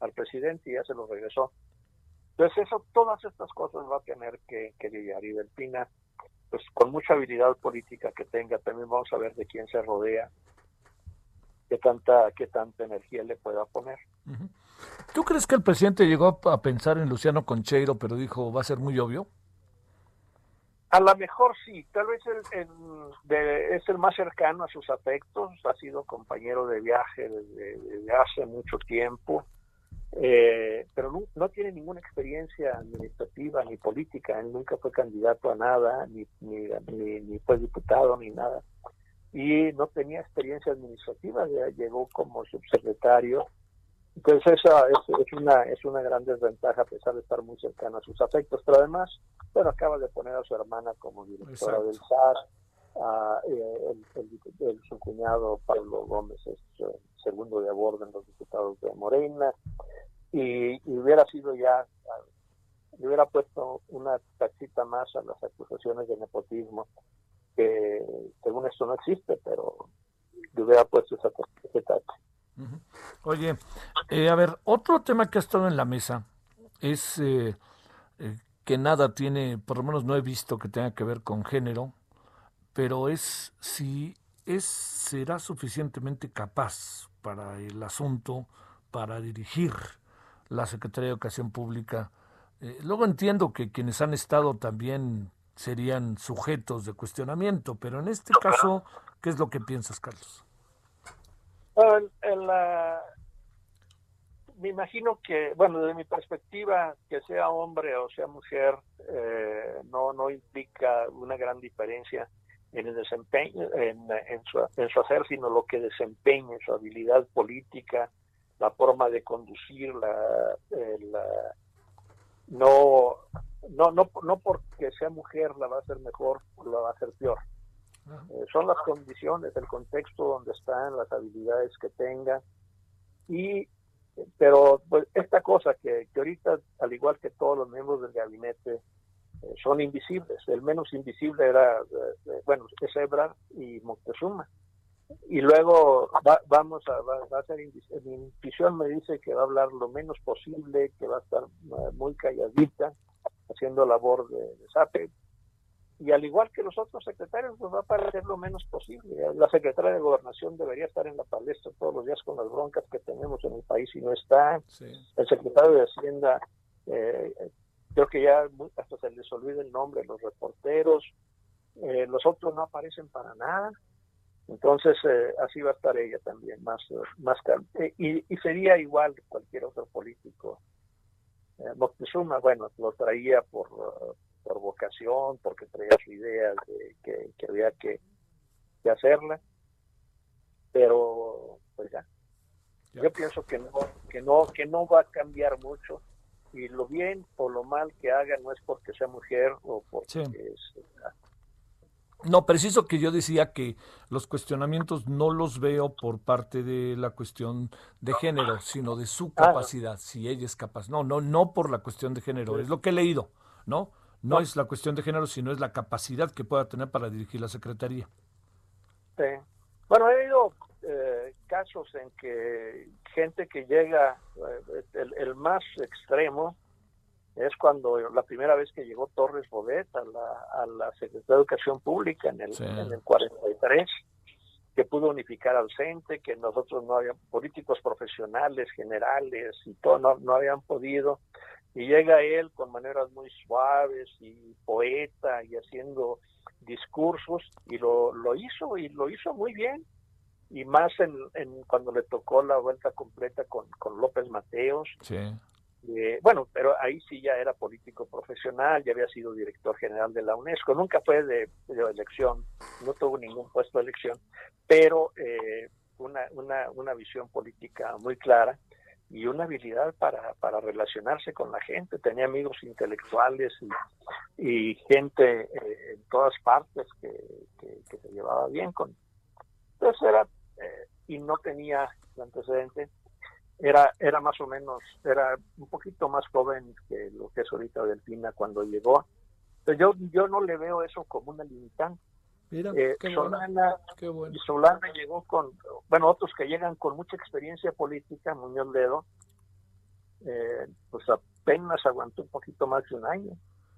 al presidente y ya se lo regresó. Entonces eso, todas estas cosas va a tener que, que lidiar. Y Delfina pues con mucha habilidad política que tenga, también vamos a ver de quién se rodea, qué tanta, qué tanta energía le pueda poner.
¿Tú crees que el presidente llegó a pensar en Luciano Concheiro, pero dijo va a ser muy obvio?
A lo mejor sí, tal vez el, es el más cercano a sus afectos, ha sido compañero de viaje desde hace mucho tiempo, eh, pero no, tiene ninguna experiencia administrativa ni política, él nunca fue candidato a nada, ni, ni, ni, fue diputado, ni nada. Y no tenía experiencia administrativa, ya llegó como subsecretario. Entonces esa es, una, es una gran desventaja a pesar de estar muy cercano a sus afectos, pero además, bueno, acaba de poner a su hermana como directora del SAR, eh, el, su cuñado Pablo Gómez es eh, segundo de abordo en los diputados de Morena, y, hubiera sido ya, hubiera puesto una tachita más a las acusaciones de nepotismo, que según esto no existe, pero le hubiera puesto esa, tacha.
Oye, eh, a ver, otro tema que ha estado en la mesa es eh, que nada tiene, por lo menos no he visto que tenga que ver con género, pero es si es será suficientemente capaz para el asunto, para dirigir la Secretaría de Educación Pública. Eh, luego entiendo que quienes han estado también serían sujetos de cuestionamiento, pero en este caso, ¿qué es lo que piensas, Carlos?
me imagino que, bueno, desde mi perspectiva, que sea hombre o sea mujer, eh, no, no implica una gran diferencia en el desempeño, en, su, en su hacer, sino lo que desempeña, su habilidad política, la forma de conducir, la, no, no, no, no porque sea mujer la va a hacer mejor o la va a hacer peor. Eh, son las condiciones, el contexto donde están, las habilidades que tenga. Y, pero pues, esta cosa que, que ahorita, al igual que todos los miembros del gabinete, eh, son invisibles. El menos invisible era, eh, bueno, es Ebrard y Moctezuma y luego vamos a, va, a ser, mi intuición me dice que va a hablar lo menos posible, que va a estar eh, muy calladita, haciendo labor de, de Y al igual que los otros secretarios, pues va a parecer lo menos posible. La secretaria de Gobernación debería estar en la palestra todos los días con las broncas que tenemos en el país y no está. El secretario de Hacienda, eh, creo que ya hasta se les olvida el nombre, los reporteros. Eh, los otros no aparecen para nada. Entonces, eh, así va a estar ella también, más, más eh, y, y, sería igual cualquier otro político. Eh, Moctezuma, bueno, lo traía por, por vocación, porque traía su idea de que, que había que, que, hacerla, pero pues ya. Yo pienso que no, que no, que no va a cambiar mucho y lo bien o lo mal que haga no es porque sea mujer o porque es,
no, preciso que yo decía que los cuestionamientos no los veo por parte de la cuestión de género, sino de su ah. capacidad, si ella es capaz. No, no, no por la cuestión de género, es lo que he leído, ¿no? no, es la cuestión de género, sino es la capacidad que pueda tener para dirigir la Secretaría.
Sí. Bueno, he habido eh, casos en que gente que llega, eh, el, más extremo es cuando la primera vez que llegó Torres Bodet a la, a la Secretaría de Educación Pública en el, en el 43, que pudo unificar al CENTE, que nosotros no habíamos, políticos profesionales, generales y todo, no, no habían podido. Y llega él con maneras muy suaves y poeta y haciendo discursos y lo, lo hizo y lo hizo muy bien y más en, en cuando le tocó la vuelta completa con, con López Mateos.
Sí.
Eh, bueno, pero ahí sí ya era político profesional, ya había sido director general de la UNESCO, nunca fue de, elección, no tuvo ningún puesto de elección, pero eh, una, una, una visión política muy clara y una habilidad para, para relacionarse con la gente. Tenía amigos intelectuales y, y gente eh, en todas partes que, que, se llevaba bien con. Entonces era, y no tenía antecedente era, era más o menos, era un poquito más joven que lo que es ahorita Delfina cuando llegó. Pero yo, yo no le veo eso como una limitante.
Mira, eh,
Solana, Solana llegó con, bueno, otros que llegan con mucha experiencia política, Muñoz Ledo, eh, pues apenas aguantó un poquito más de un año.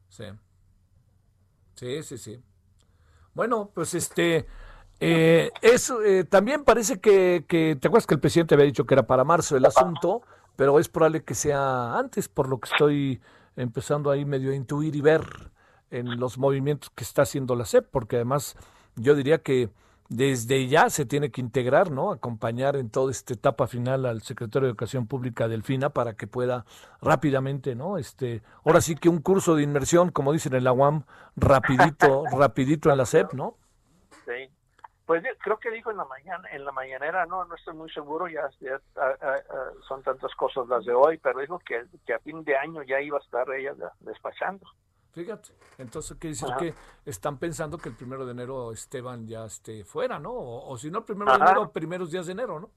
Sí. Sí, sí, sí. Bueno, pues este, eh, eso eh, también parece que, que, ¿te acuerdas que el presidente había dicho que era para marzo el asunto? Pero es probable que sea antes, por lo que estoy empezando ahí medio a intuir y ver en los movimientos que está haciendo la SEP, porque además yo diría que desde ya se tiene que integrar, ¿no? Acompañar en toda esta etapa final al secretario de Educación Pública Delfina para que pueda rápidamente, ¿no? Este, ahora sí que un curso de inmersión, como dicen en la UAM, rapidito, rapidito en la SEP, ¿no?
Sí. Pues creo que dijo en la mañana, en la mañanera, no, no estoy muy seguro, ya, son tantas cosas las de hoy, pero dijo que, a fin de año ya iba a estar ella despachando.
Fíjate, entonces quiere decir que están pensando que el primero de enero Esteban ya esté fuera, ¿no? O, si no, el primero de enero, primeros días de enero, ¿no?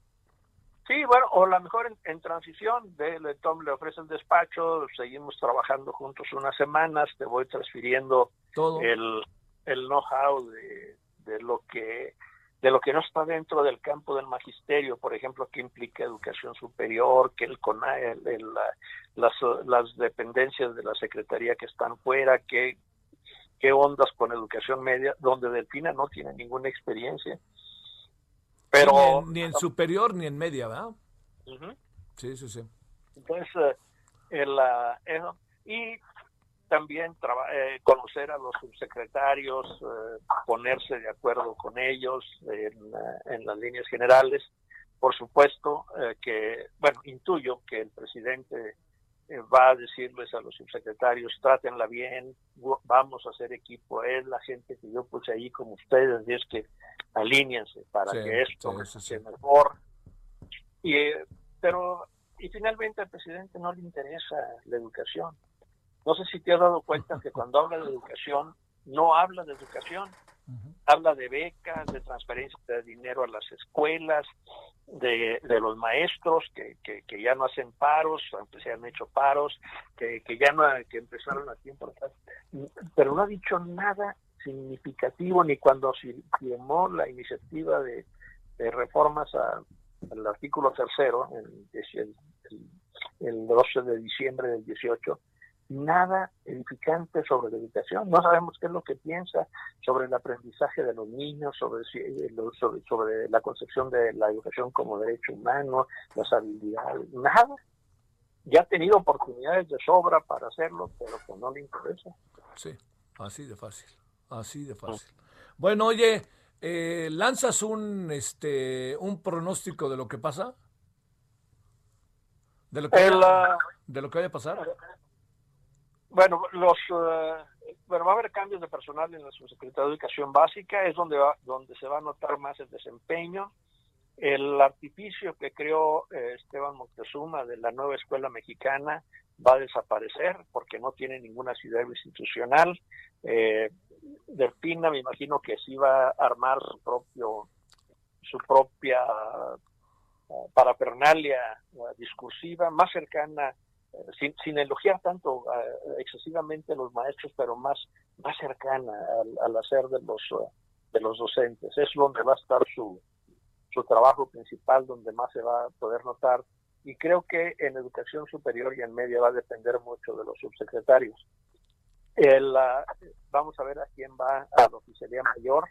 Sí, bueno, o a lo mejor en, transición, de, le, Tom le ofrece el despacho, seguimos trabajando juntos unas semanas, te voy transfiriendo
Todo.
el, el know-how de, de lo que de lo que no está dentro del campo del magisterio, por ejemplo, que implica educación superior, que el, el, las, las dependencias de la Secretaría que están fuera, que qué ondas con educación media, donde Delfina no tiene ninguna experiencia.
Pero ni en, superior ni en media, ¿verdad? Sí, sí, sí.
Entonces, eh, el, uh, y también eh, conocer a los subsecretarios, eh, ponerse de acuerdo con ellos en, eh, en las líneas generales. Por supuesto que, bueno, intuyo que el presidente va a decirles a los subsecretarios, trátenla bien, vamos a hacer equipo, es la gente que yo puse ahí como ustedes, y es que alíñense para que esto sea mejor. Y, pero, y finalmente al presidente no le interesa la educación no sé si te has dado cuenta que cuando habla de educación, no habla de educación, habla de becas, de transferencia de dinero a las escuelas, de, de los maestros que, que, ya no hacen paros, aunque se han hecho paros, que, que ya no que empezaron a tiempo pero no ha dicho nada significativo ni cuando firmó la iniciativa de, reformas al artículo tercero, el, el 12 de diciembre del 18, nada edificante sobre la educación. No sabemos qué es lo que piensa sobre el aprendizaje de los niños, sobre, eh, sobre, sobre la concepción de la educación como derecho humano, las habilidades, nada. Ya ha tenido oportunidades de sobra para hacerlo, pero que no le interesa.
Sí, así de fácil, así de fácil. Bueno, oye, eh, ¿lanzas un, este, un pronóstico de lo que pasa? ¿De lo que, de lo que vaya a pasar?
Bueno, los uh, va a haber cambios de personal en la Subsecretaría de Educación Básica, es donde va, donde se va a notar más el desempeño. El artificio que creó eh, Esteban Moctezuma de la nueva escuela mexicana va a desaparecer porque no tiene ninguna ciudad institucional. Eh, Delfina me imagino que sí va a armar su propio su propia uh, parafernalia uh, discursiva más cercana sin, sin, elogiar tanto excesivamente a los maestros, pero más, más cercana al, hacer de los, de los docentes. Es donde va a estar su, su trabajo principal, donde más se va a poder notar. Y creo que en educación superior y en media va a depender mucho de los subsecretarios. El, vamos a ver a quién va a la oficialía mayor.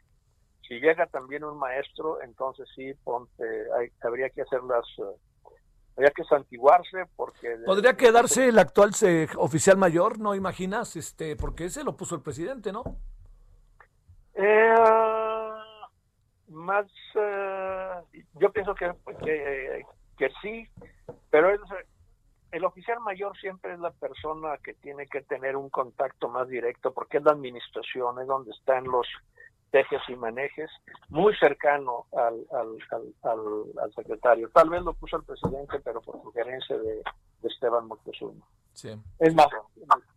Si llega también un maestro, entonces sí, ponte, hay, habría que hacer las, habría que santiguarse porque...
Podría quedarse el actual oficial mayor, ¿no imaginas? este Porque ese lo puso el presidente, ¿no?
Eh, más, eh, yo pienso que, que, que sí, pero es, el oficial mayor siempre es la persona que tiene que tener un contacto más directo porque es la administración, es donde están los tejes y manejes, muy cercano al, al, secretario. Tal vez lo puso el presidente, pero por sugerencia de, Esteban Moctezuma. Es más,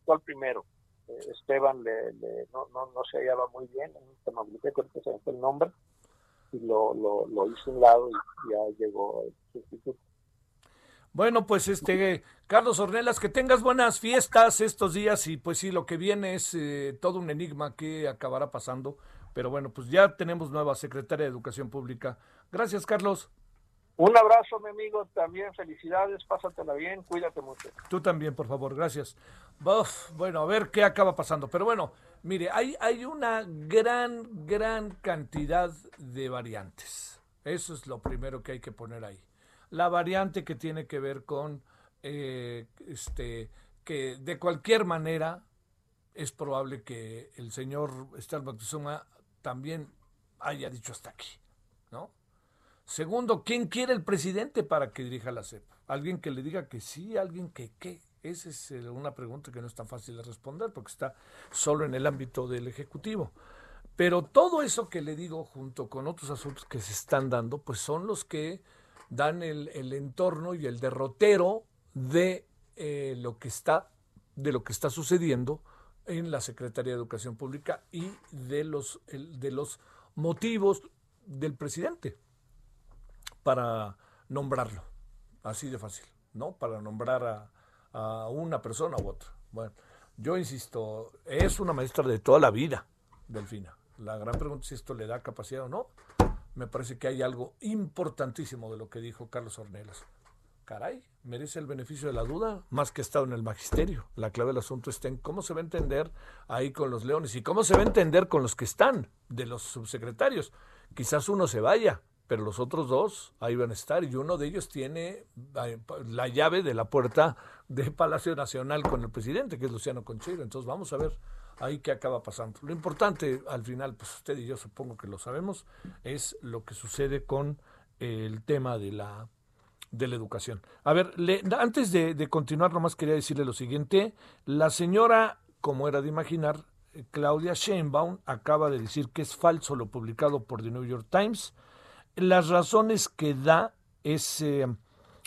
el primero. Eh, Esteban le, no, no, no, se hallaba muy bien, en creo que se el nombre, y lo, lo, lo hizo a un lado y ya llegó el sustituto.
Bueno, pues este, Carlos Ornelas, que tengas buenas fiestas estos días y pues sí, lo que viene es eh, todo un enigma que acabará pasando. Pero bueno, pues ya tenemos nueva secretaria de Educación Pública. Gracias, Carlos.
Un abrazo, mi amigo. También felicidades. Pásatela bien. Cuídate mucho.
Tú también, por favor. Gracias. bueno, a ver qué acaba pasando. Pero bueno, mire, hay, hay una gran, gran cantidad de variantes. Eso es lo primero que hay que poner ahí la variante que tiene que ver con eh, este que de cualquier manera es probable que el señor Esteban Moctezuma también haya dicho hasta aquí, ¿no? Segundo, ¿quién quiere el presidente para que dirija la CEP? Alguien que le diga que sí, alguien que qué. Esa es eh, una pregunta que no es tan fácil de responder porque está solo en el ámbito del Ejecutivo. Pero todo eso que le digo junto con otros asuntos que se están dando, pues son los que dan el, entorno y el derrotero de eh, lo que está de lo que está sucediendo en la Secretaría de Educación Pública y de los de los motivos del presidente para nombrarlo. Así de fácil no para nombrar a, a una persona u otra. Bueno yo insisto es una maestra de toda la vida Delfina. La gran pregunta es si esto le da capacidad o no. Me parece que hay algo importantísimo de lo que dijo Carlos Ornelas. Caray, merece el beneficio de la duda, más que estado en el magisterio. La clave del asunto está en cómo se va a entender ahí con los leones y cómo se va a entender con los que están, de los subsecretarios. Quizás uno se vaya, pero los otros dos ahí van a estar y uno de ellos tiene la llave de la puerta de Palacio Nacional con el presidente, que es Luciano Conchero. Entonces vamos a ver ahí qué acaba pasando. Lo importante al final, pues usted y yo supongo que lo sabemos, es lo que sucede con el tema de la de la educación. A ver, antes de, continuar, nomás quería decirle lo siguiente. La señora, como era de imaginar, Claudia Sheinbaum acaba de decir que es falso lo publicado por The New York Times. Las razones que da es... Eh,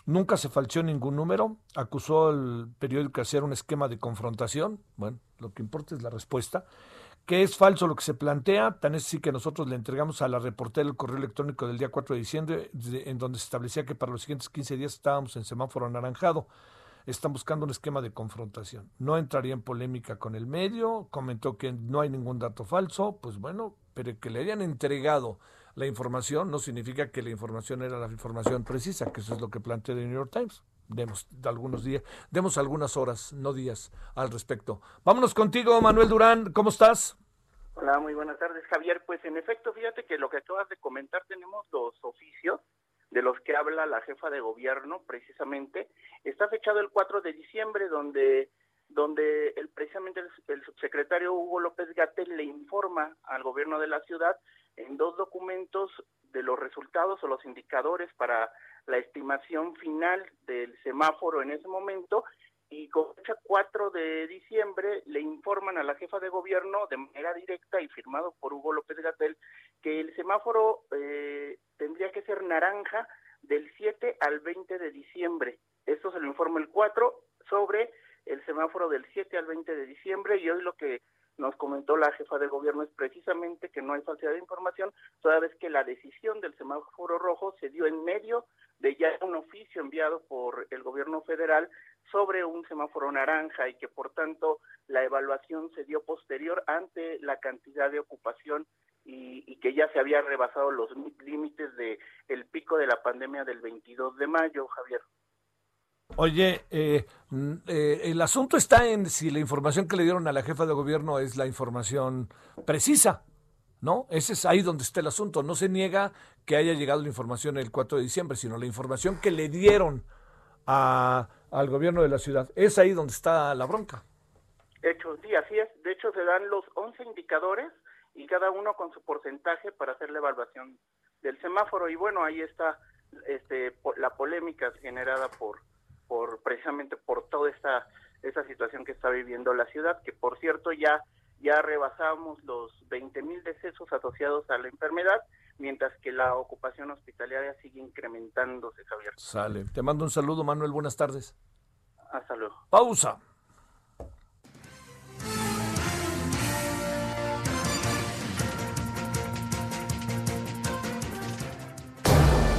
nunca se falseó ningún número, acusó al periódico de hacer un esquema de confrontación, bueno, lo que importa es la respuesta, que es falso lo que se plantea, tan es así que nosotros le entregamos a la reportera el correo electrónico del día 4 de diciembre, en donde se establecía que para los siguientes 15 días estábamos en semáforo anaranjado. Están buscando un esquema de confrontación. No entraría en polémica con el medio, comentó que no hay ningún dato falso, pues bueno, pero que le hayan entregado la información no significa que la información era la información precisa, que eso es lo que plantea el New York Times demos algunos días, demos algunas horas, no días, al respecto. Vámonos contigo, Manuel Durán, ¿cómo estás?
Hola, muy buenas tardes, Javier. Pues en efecto, fíjate que lo que acabas de comentar, tenemos los oficios de los que habla la jefa de gobierno, precisamente. Está fechado el 4 de diciembre, donde donde el, precisamente el, el subsecretario Hugo López Gatel le informa al gobierno de la ciudad en dos documentos de los resultados o los indicadores para la estimación final del semáforo en ese momento y con fecha 4 de diciembre le informan a la jefa de gobierno de manera directa y firmado por Hugo López Gatel que el semáforo eh, tendría que ser naranja del 7 al 20 de diciembre. Esto se lo informa el 4 sobre el semáforo del 7 al 20 de diciembre y hoy lo que nos comentó la jefa de gobierno es precisamente que no hay falsedad de información, toda vez que la decisión del semáforo rojo se dio en medio de ya un oficio enviado por el gobierno federal sobre un semáforo naranja y que por tanto la evaluación se dio posterior ante la cantidad de ocupación y, que ya se había rebasado los límites de el pico de la pandemia del 22 de mayo, Javier.
Oye, eh, eh, el asunto está en si la información que le dieron a la jefa de gobierno es la información precisa, ¿no? Ese es ahí donde está el asunto. No se niega que haya llegado la información el 4 de diciembre, sino la información que le dieron a, al gobierno de la ciudad. Es ahí donde está la bronca.
Hecho, sí, así es. De hecho, se dan los 11 indicadores y cada uno con su porcentaje para hacer la evaluación del semáforo. Y bueno, ahí está este, la polémica generada por, por precisamente por toda esta, esta situación que está viviendo la ciudad, que por cierto ya, ya rebasamos los 20 mil decesos asociados a la enfermedad, mientras que la ocupación hospitalaria sigue incrementándose, Javier.
Sale. Te mando un saludo, Manuel. Buenas tardes.
Hasta luego.
Pausa.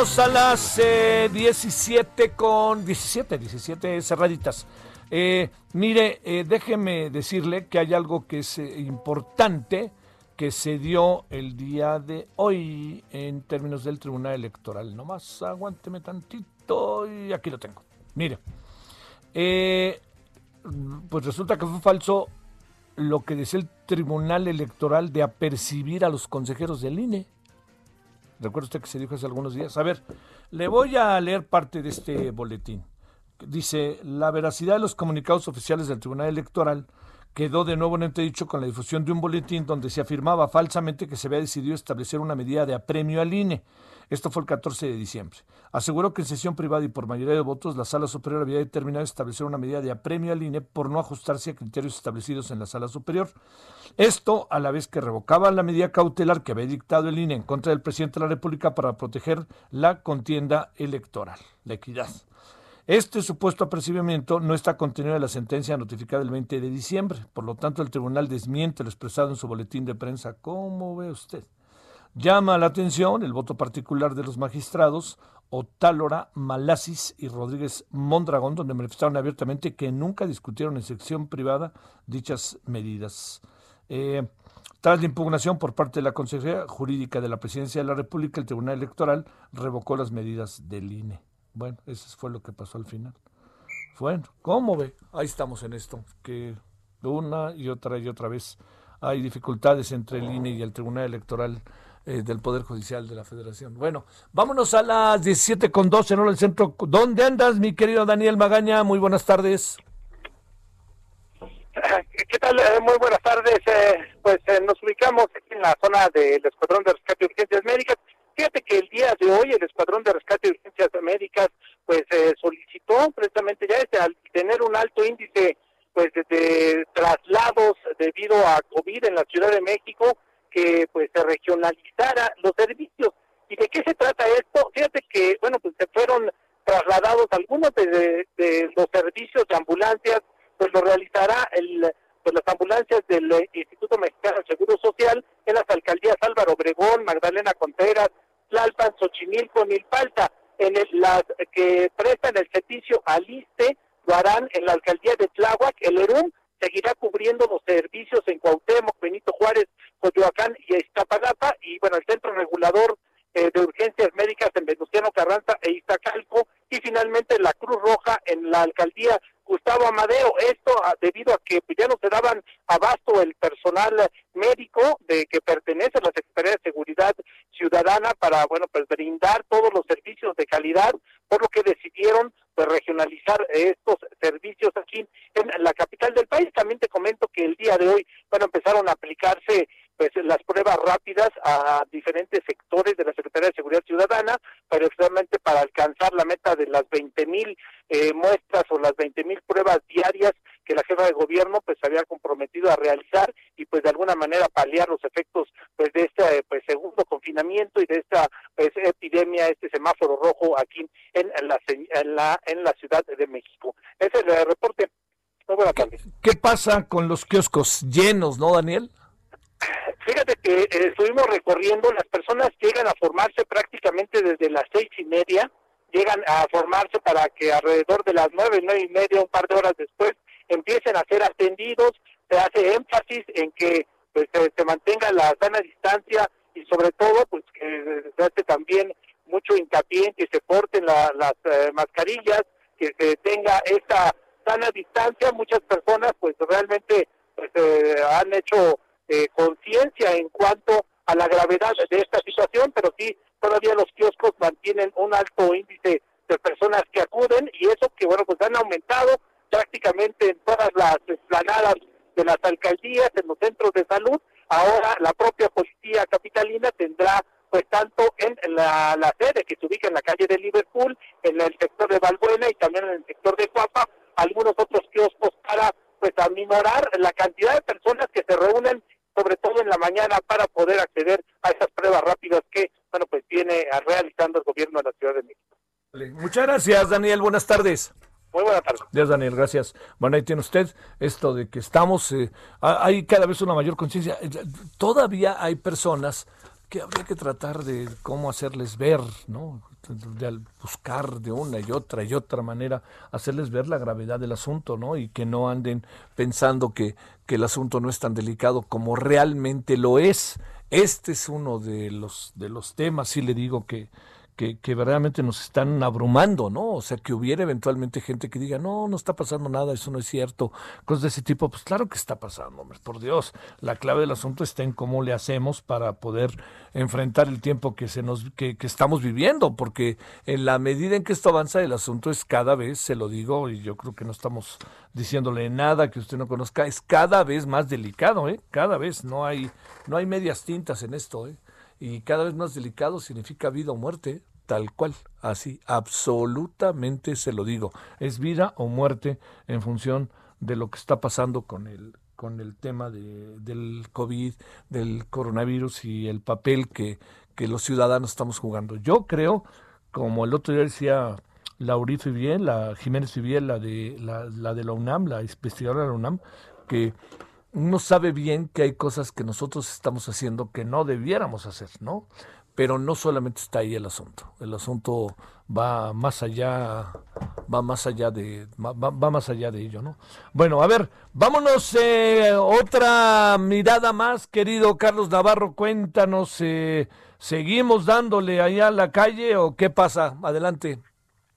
A las 17 eh, con 17, 17 cerraditas. Eh, mire, eh, déjeme decirle que hay algo que es importante que se dio el día de hoy en términos del Tribunal Electoral. Nomás aguánteme tantito y aquí lo tengo. Mire, pues resulta que fue falso lo que decía el Tribunal Electoral de apercibir a los consejeros del INE. Recuerda usted que se dijo hace algunos días. A ver, le voy a leer parte de este boletín. Dice, la veracidad de los comunicados oficiales del Tribunal Electoral quedó de nuevo en entredicho con la difusión de un boletín donde se afirmaba falsamente que se había decidido establecer una medida de apremio al INE. Esto fue el 14 de diciembre. Aseguró que en sesión privada y por mayoría de votos la Sala Superior había determinado establecer una medida de apremio al INE por no ajustarse a criterios establecidos en la Sala Superior. Esto a la vez que revocaba la medida cautelar que había dictado el INE en contra del presidente de la República para proteger la contienda electoral, la equidad. Este supuesto apercibimiento no está contenido en la sentencia notificada el 20 de diciembre. Por lo tanto, el tribunal desmiente lo expresado en su boletín de prensa. ¿Cómo ve usted? Llama la atención el voto particular de los magistrados Otálora, Malasis y Rodríguez Mondragón, donde manifestaron abiertamente que nunca discutieron en sección privada dichas medidas. Eh, tras la impugnación por parte de la Consejería Jurídica de la Presidencia de la República, el Tribunal Electoral revocó las medidas del INE. Bueno, eso fue lo que pasó al final. Bueno, ¿cómo ve? Ahí estamos en esto, que una y otra y otra vez hay dificultades entre el INE y el Tribunal Electoral eh, del Poder Judicial de la Federación. Bueno, vámonos a las 17 con 12 en el centro. ¿Dónde andas, mi querido Daniel Magaña? Muy buenas tardes.
¿Qué tal? Eh, muy buenas tardes. Eh, pues nos ubicamos aquí en la zona del Escuadrón de Rescate de Urgencias Médicas. Fíjate que el día de hoy el Escuadrón de Rescate de Urgencias Médicas pues eh, solicitó precisamente ya este, al tener un alto índice pues de, traslados debido a COVID en la Ciudad de México que pues se regionalizara los servicios. ¿Y de qué se trata esto? Fíjate que, bueno, pues se fueron trasladados algunos de, los servicios de ambulancias, pues lo realizará el pues las ambulancias del Instituto Mexicano del Seguro Social en las alcaldías Álvaro Obregón, Magdalena Contreras, Tlalpan, Xochimilco, Milpalta, en las que prestan el servicio al ISTE, lo harán en la alcaldía de Tláhuac, el ERUM seguirá cubriendo los servicios en Cuauhtémoc, Coyoacán y Iztapalapa, y bueno, el Centro Regulador eh, de Urgencias Médicas en Venustiano Carranza e Iztacalco, y finalmente la Cruz Roja en la alcaldía Gustavo Amadeo. Esto ah, debido a que ya no se daban abasto el personal médico de que pertenece a la Secretaría de Seguridad Ciudadana para, bueno, pues brindar todos los servicios de calidad, por lo que decidieron pues regionalizar estos servicios aquí en la capital del país. También te comento que el día de hoy, bueno, empezaron a aplicarse pues las pruebas rápidas a diferentes sectores de la Secretaría de Seguridad Ciudadana, pero precisamente para alcanzar la meta de las 20 mil eh, muestras o las 20 mil pruebas diarias que la jefa de gobierno pues había comprometido a realizar y pues de alguna manera paliar los efectos pues de este pues segundo confinamiento y de esta pues epidemia, este semáforo rojo aquí en la en la en la Ciudad de México. Ese es el reporte. Muy buenas tardes.
¿Qué pasa con los kioscos llenos, no, Daniel?
Fíjate que eh, estuvimos recorriendo, las personas llegan a formarse prácticamente desde las seis y media, llegan a formarse para que alrededor de las nueve, nueve y media, un par de horas después, empiecen a ser atendidos, se hace énfasis en que pues, se, mantenga la sana distancia y sobre todo pues que se hace también mucho hincapié en que se porten las eh, mascarillas, que se tenga esta sana distancia, muchas personas pues realmente pues, eh, han hecho eh, conciencia en cuanto a la gravedad de esta situación, pero sí, todavía los kioscos mantienen un alto índice de personas que acuden y eso que, bueno, pues han aumentado prácticamente en todas las esplanadas de las alcaldías, en los centros de salud. Ahora la propia policía capitalina tendrá pues tanto en la, sede que se ubica en la calle de Liverpool, en el sector de Valbuena y también en el sector de Cuapa, algunos otros kioscos para pues aminorar la cantidad de personas que se reúnen sobre todo en la mañana, para poder acceder a esas pruebas rápidas que, bueno, pues viene realizando el gobierno de la Ciudad de México.
Muchas gracias, Daniel. Buenas tardes.
Muy buenas tardes.
Gracias, Daniel. Gracias. Bueno, ahí tiene usted esto de que estamos, eh, hay cada vez una mayor conciencia. Todavía hay personas que habría que tratar de cómo hacerles ver, ¿no? De buscar de una y otra y otra manera hacerles ver la gravedad del asunto, ¿no? Y que no anden pensando que, que el asunto no es tan delicado como realmente lo es. Este es uno de los de los temas, sí le digo que que, verdaderamente nos están abrumando, ¿no? O sea, que hubiera eventualmente gente que diga, no, no está pasando nada, eso no es cierto, cosas de ese tipo, pues claro que está pasando, hombre, por Dios. La clave del asunto está en cómo le hacemos para poder enfrentar el tiempo que, se nos, que, que estamos viviendo, porque en la medida en que esto avanza, el asunto es cada vez, se lo digo, y yo creo que no estamos diciéndole nada que usted no conozca, es cada vez más delicado, ¿eh? Cada vez, no hay, no hay medias tintas en esto, ¿eh? Y cada vez más delicado significa vida o muerte tal cual, así, absolutamente se lo digo. Es vida o muerte en función de lo que está pasando con el, con el tema de, del COVID, del coronavirus y el papel que, que los ciudadanos estamos jugando. Yo creo, como el otro día decía Laurita bien la Jiménez Fibiel, la de la, la de la UNAM, la investigadora de la UNAM, que uno sabe bien que hay cosas que nosotros estamos haciendo que no debiéramos hacer, ¿no? Pero no solamente está ahí el asunto. El asunto va más allá, va más allá de, va, más allá de ello, ¿no? Bueno, a ver, vámonos eh, otra mirada más, querido Carlos Navarro, cuéntanos, eh, seguimos dándole allá a la calle o qué pasa, adelante.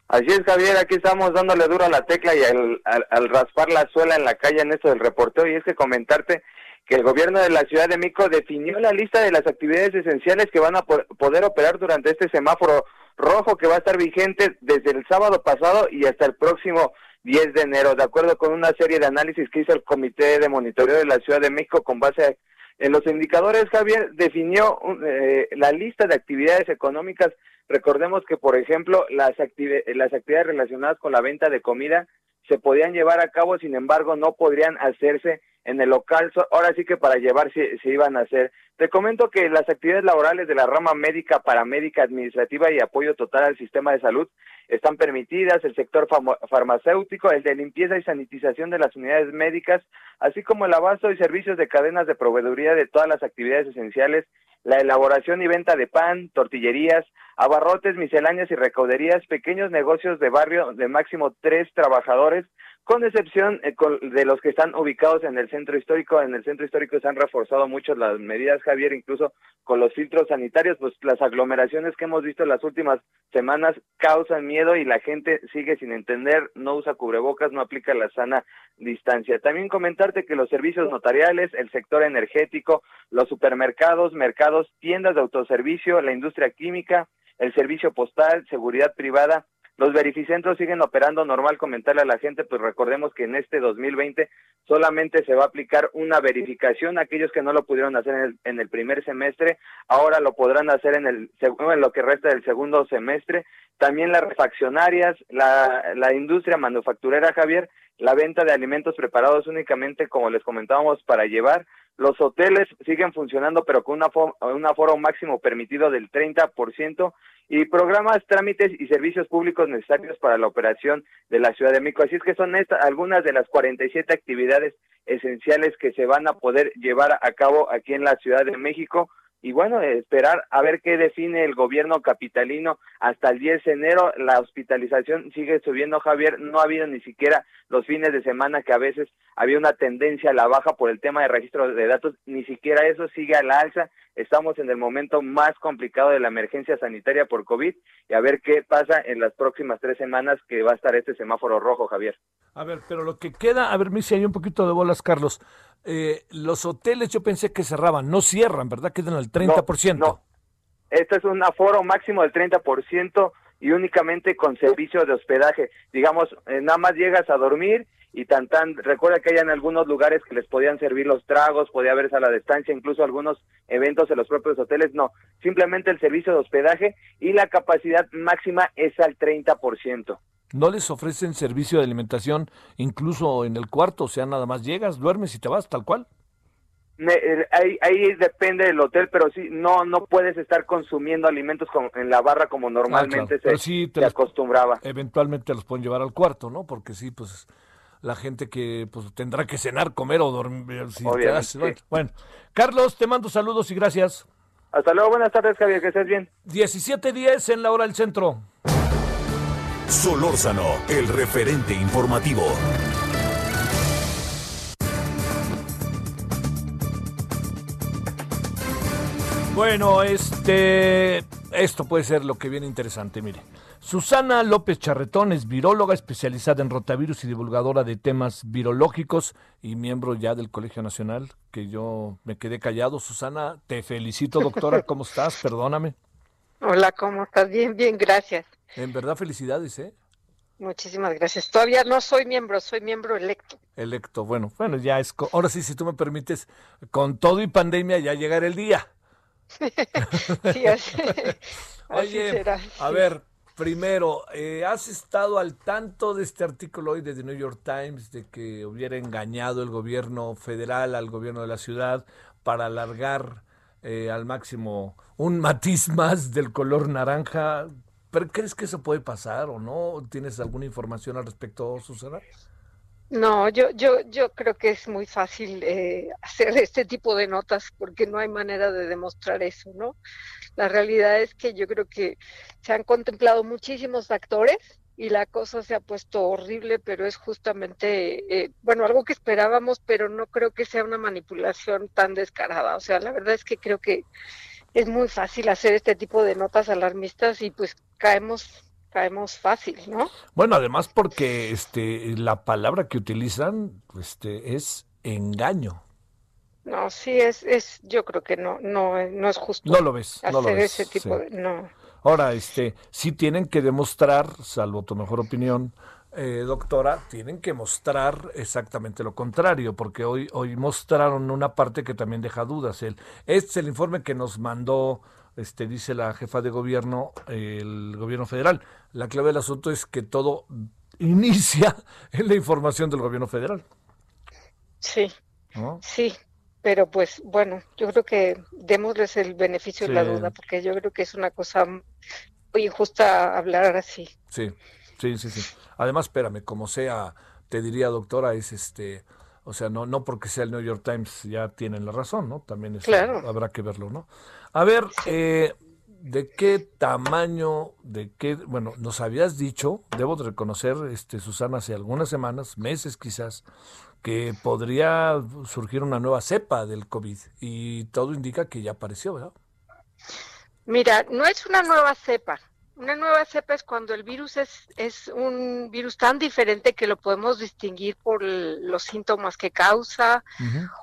Así es, Javier, aquí estamos dándole duro a la tecla y al, al, raspar la suela en la calle en esto del reporteo, y es que comentarte que el gobierno de la Ciudad de México definió la lista de las actividades esenciales que van a poder operar durante este semáforo rojo que va a estar vigente desde el sábado pasado y hasta el próximo 10 de enero, de acuerdo con una serie de análisis que hizo el Comité de Monitoreo de la Ciudad de México con base en los indicadores, Javier definió eh, la lista de actividades económicas. Recordemos que, por ejemplo, las, las actividades relacionadas con la venta de comida se podían llevar a cabo, sin embargo, no podrían hacerse en el local, ahora sí que para llevar se, iban a hacer. Te comento que las actividades laborales de la rama médica, paramédica, administrativa y apoyo total al sistema de salud están permitidas, el sector farmacéutico, el de limpieza y sanitización de las unidades médicas, así como el abasto y servicios de cadenas de proveeduría de todas las actividades esenciales, la elaboración y venta de pan, tortillerías, abarrotes, misceláneas y recauderías, pequeños negocios de barrio de máximo tres trabajadores, con excepción eh, de los que están ubicados en el centro histórico. En el centro histórico se han reforzado mucho las medidas, Javier, incluso con los filtros sanitarios, pues las aglomeraciones que hemos visto en las últimas semanas causan miedo y la gente sigue sin entender, no usa cubrebocas, no aplica la sana distancia. También comentarte que los servicios notariales, el sector energético, los supermercados, mercados, tiendas de autoservicio, la industria química, el servicio postal, seguridad privada, Los verificentros siguen operando normal, comentarle a la gente, pues recordemos que en este 2020 solamente se va a aplicar una verificación, aquellos que no lo pudieron hacer en el, en el primer semestre, ahora lo podrán hacer en, el, en lo que resta del segundo semestre, también las refaccionarias, la, la industria manufacturera, Javier, la venta de alimentos preparados únicamente, como les comentábamos, para llevar, los hoteles siguen funcionando, pero con un aforo máximo permitido del 30% y programas, trámites y servicios públicos necesarios para la operación de la Ciudad de México. Así es que son estas algunas de las 47 actividades esenciales que se van a poder llevar a cabo aquí en la Ciudad de México y bueno, esperar a ver qué define el gobierno capitalino hasta el 10 de enero. La hospitalización sigue subiendo, Javier. No ha habido ni siquiera los fines de semana que a veces había una tendencia a la baja por el tema de registro de datos. Ni siquiera eso sigue a la alza. Estamos en el momento más complicado de la emergencia sanitaria por COVID y a ver qué pasa en las próximas tres semanas que va a estar este semáforo rojo, Javier.
A ver, pero lo que queda, a ver, me si hay un poquito de bolas, Carlos. Eh, los hoteles yo pensé que cerraban, no cierran, ¿verdad? Quedan al 30%. No,
no. Este es un aforo máximo del 30% y únicamente con servicio de hospedaje. Digamos, eh, nada más llegas a dormir y tan tan, recuerda que hay en algunos lugares que les podían servir los tragos, podía haber a la distancia, incluso algunos eventos en los propios hoteles, no, simplemente el servicio de hospedaje y la capacidad máxima es al 30%.
¿No les ofrecen servicio de alimentación incluso en el cuarto? O sea, nada más llegas, duermes y te vas, tal cual.
Ahí, ahí depende del hotel, pero sí, no no puedes estar consumiendo alimentos en la barra como ah, normalmente se, te acostumbraba.
Eventualmente los pueden llevar al cuarto, ¿no? Porque sí, pues la gente que pues tendrá que cenar, comer o dormir. Si bueno, Carlos, te mando saludos y gracias.
Hasta luego, buenas tardes, Javier, que estés bien.
17.10 en la hora del centro.
Solórzano, el referente informativo.
Bueno, este, esto puede ser lo que viene interesante, mire. Susana López Charretón es viróloga especializada en rotavirus y divulgadora de temas virológicos y miembro ya del Colegio Nacional, que yo me quedé callado. Susana, te felicito, doctora, ¿cómo estás? Perdóname.
Hola, ¿cómo estás? Bien, bien, gracias.
En verdad, felicidades, ¿eh?
Muchísimas gracias. Todavía no soy miembro, soy miembro electo.
Electo, bueno, bueno, ya es. Ahora sí, si tú me permites, con todo y pandemia ya llegará el día.
sí, así,
Oye, a ver, primero, eh, ¿has estado al tanto de este artículo hoy de The New York Times de que hubiera engañado el gobierno federal al gobierno de la ciudad para alargar eh, al máximo un matiz más del color naranja? ¿Pero crees que eso puede pasar o no? ¿Tienes alguna información al respecto, Susana?
No, yo, yo, yo creo que es muy fácil eh, hacer este tipo de notas porque no hay manera de demostrar eso, ¿no? La realidad es que yo creo que se han contemplado muchísimos factores y la cosa se ha puesto horrible, pero es justamente, eh, bueno, algo que esperábamos, pero no creo que sea una manipulación tan descarada. O sea, la verdad es que creo que es muy fácil hacer este tipo de notas alarmistas y pues caemos caemos fácil, ¿no?
Bueno, además porque este la palabra que utilizan este es engaño.
No, sí es es yo creo que no no no es justo.
No lo ves, no lo ves,
ese tipo de no.
Ahora, este sí tienen que demostrar, salvo tu mejor opinión, eh, doctora, tienen que mostrar exactamente lo contrario, porque hoy, hoy mostraron una parte que también deja dudas. El, este es el informe que nos mandó este, dice la jefa de gobierno, el gobierno federal. La clave del asunto es que todo inicia en la información del gobierno federal.
Sí, sí, pero pues bueno, yo creo que démosles el beneficio de la duda, porque yo creo que es una cosa muy injusta hablar así.
Sí, sí, sí, sí. Además, espérame, como sea, te diría, doctora, es este o sea, no, no porque sea el New York Times ya tienen la razón, ¿no? También eso habrá que verlo, ¿no? A ver, eh, ¿de qué tamaño, de qué, bueno, nos habías dicho, debo de reconocer, este, Susana, hace algunas semanas, meses quizás, que podría surgir una nueva cepa del COVID y todo indica que ya apareció, ¿verdad?
Mira, no es una nueva cepa, una nueva cepa es cuando el virus es, es un virus tan diferente que lo podemos distinguir por los síntomas que causa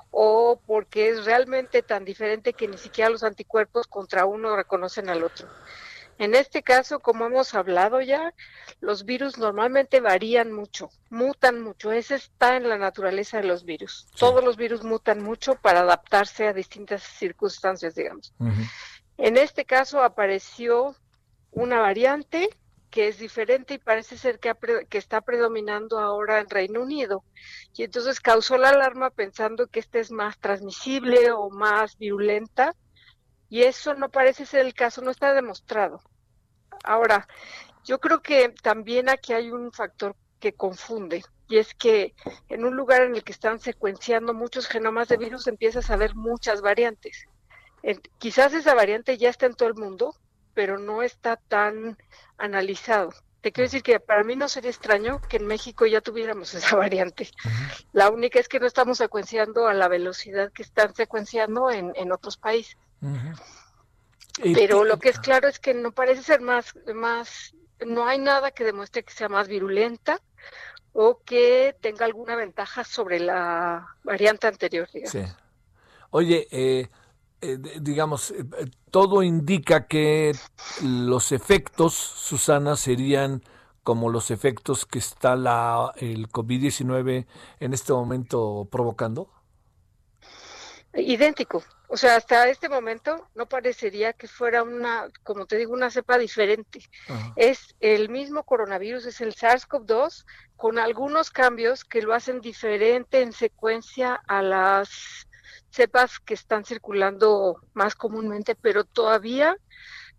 o porque es realmente tan diferente que ni siquiera los anticuerpos contra uno reconocen al otro. En este caso, como hemos hablado ya, los virus normalmente varían mucho, mutan mucho. Ese está en la naturaleza de los virus. Todos los virus mutan mucho para adaptarse a distintas circunstancias, digamos. En este caso apareció una variante que es diferente y parece ser que, que, está predominando ahora en Reino Unido. Y entonces causó la alarma pensando que esta es más transmisible o más violenta. Y eso no parece ser el caso, no está demostrado. Ahora, yo creo que también aquí hay un factor que confunde. Y es que en un lugar en el que están secuenciando muchos genomas de virus empiezas a ver muchas variantes. quizás esa variante ya está en todo el mundo, pero no está tan analizado. Te quiero decir que para mí no sería extraño que en México ya tuviéramos esa variante. La única es que no estamos secuenciando a la velocidad que están secuenciando en, en otros países. Pero lo que es claro es que no parece ser más, más, no hay nada que demuestre que sea más virulenta o que tenga alguna ventaja sobre la variante anterior. Sí.
Oye, eh, eh, digamos, eh, eh, todo indica que los efectos, Susana, serían como los efectos que está la, el COVID-19 en este momento provocando?
Idéntico. O sea, hasta este momento no parecería que fuera una, como te digo, una cepa diferente. Es el mismo coronavirus, es el SARS-CoV-2, con algunos cambios que lo hacen diferente en secuencia a las cepas que están circulando más comúnmente, pero todavía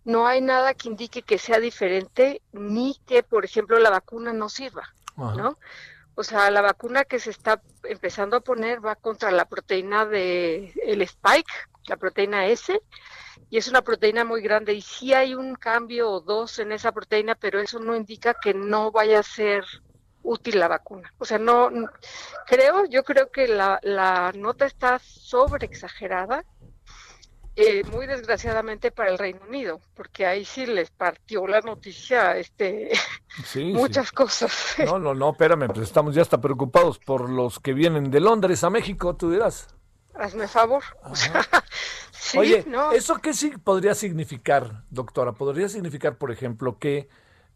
no hay nada que indique que sea diferente ni que, por ejemplo, la vacuna no sirva, ¿no? O sea, la vacuna que se está empezando a poner va contra la proteína de el spike, la proteína S, y es una proteína muy grande y sí hay un cambio o dos en esa proteína, pero eso no indica que no vaya a ser útil la vacuna. O sea, no, creo, yo creo que la, la nota está sobre exagerada, eh, muy desgraciadamente para el Reino Unido, porque ahí sí les partió la noticia, este, muchas cosas.
No, no, no, espérame, pues estamos ya hasta preocupados por los que vienen de Londres a México, tú dirás.
Hazme favor.
Oye, ¿eso qué sí podría significar, doctora? ¿Podría significar, por ejemplo, que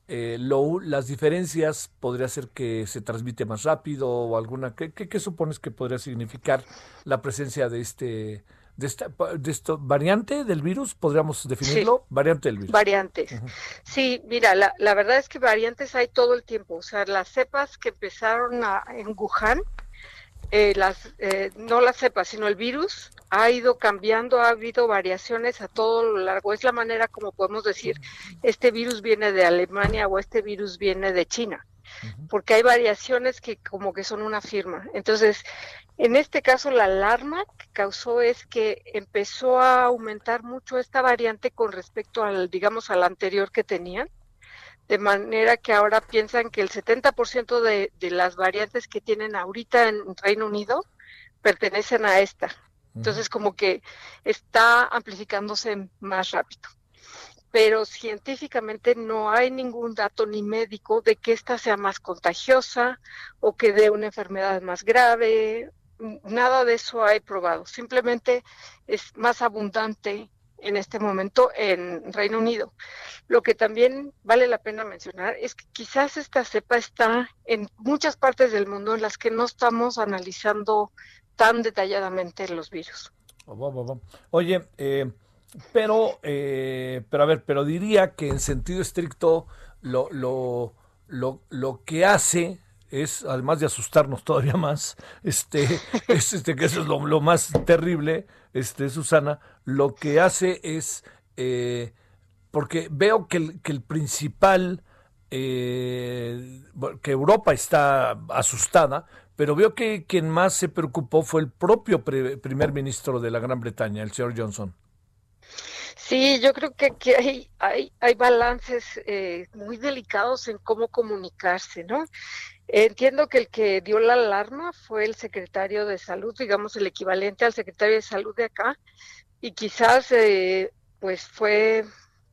eh, las diferencias podría ser que se transmite más rápido o alguna. ¿qué, qué, supones que podría significar la presencia de este de esta de esto variante del virus? ¿Podríamos definirlo? variante del virus.
Variantes. Sí, mira, la, la verdad es que variantes hay todo el tiempo. O sea, las cepas que empezaron a, en Wuhan, eh, las, eh, no las cepas, sino el virus, ha ido cambiando, ha habido variaciones a todo lo largo. Es la manera como podemos decir, este virus viene de Alemania o este virus viene de China, porque hay variaciones que como que son una firma. Entonces, en este caso, la alarma que causó es que empezó a aumentar mucho esta variante con respecto al, digamos, al anterior que tenían de manera que ahora piensan que el 70% de, de las variantes que tienen ahorita en Reino Unido pertenecen a esta. Entonces, como que está amplificándose más rápido. Pero científicamente no hay ningún dato ni médico de que esta sea más contagiosa o que dé una enfermedad más grave. Nada de eso hay probado. Simplemente es más abundante en este momento en Reino Unido. Lo que también vale la pena mencionar es que quizás esta cepa está en muchas partes del mundo en las que no estamos analizando tan detalladamente los virus.
Oye, eh, pero, eh, pero a ver, pero diría que en sentido estricto lo, lo, lo, lo que hace es, además de asustarnos todavía más, este, es, este que eso es lo, más terrible, este, Susana, lo que hace es, eh, porque veo que el, que el principal, eh, que Europa está asustada, pero veo que quien más se preocupó fue el propio primer ministro de la Gran Bretaña, el señor Johnson.
Sí, yo creo que aquí hay, hay, hay balances eh, muy delicados en cómo comunicarse, ¿no? Entiendo que el que dio la alarma fue el secretario de salud, digamos el equivalente al secretario de salud de acá, y quizás eh, pues fue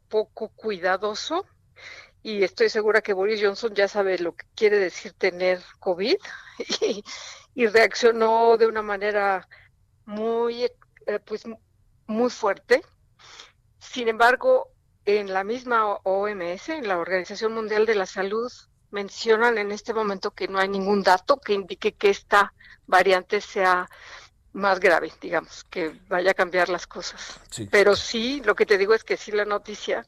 poco cuidadoso y estoy segura que Boris Johnson ya sabe lo que quiere decir tener COVID y, reaccionó de una manera muy, eh, pues, muy fuerte. Sin embargo, en la misma OMS, en la Organización Mundial de la Salud, mencionan en este momento que no hay ningún dato que indique que esta variante sea más grave, digamos, que vaya a cambiar las cosas. Pero sí, lo que te digo es que sí la noticia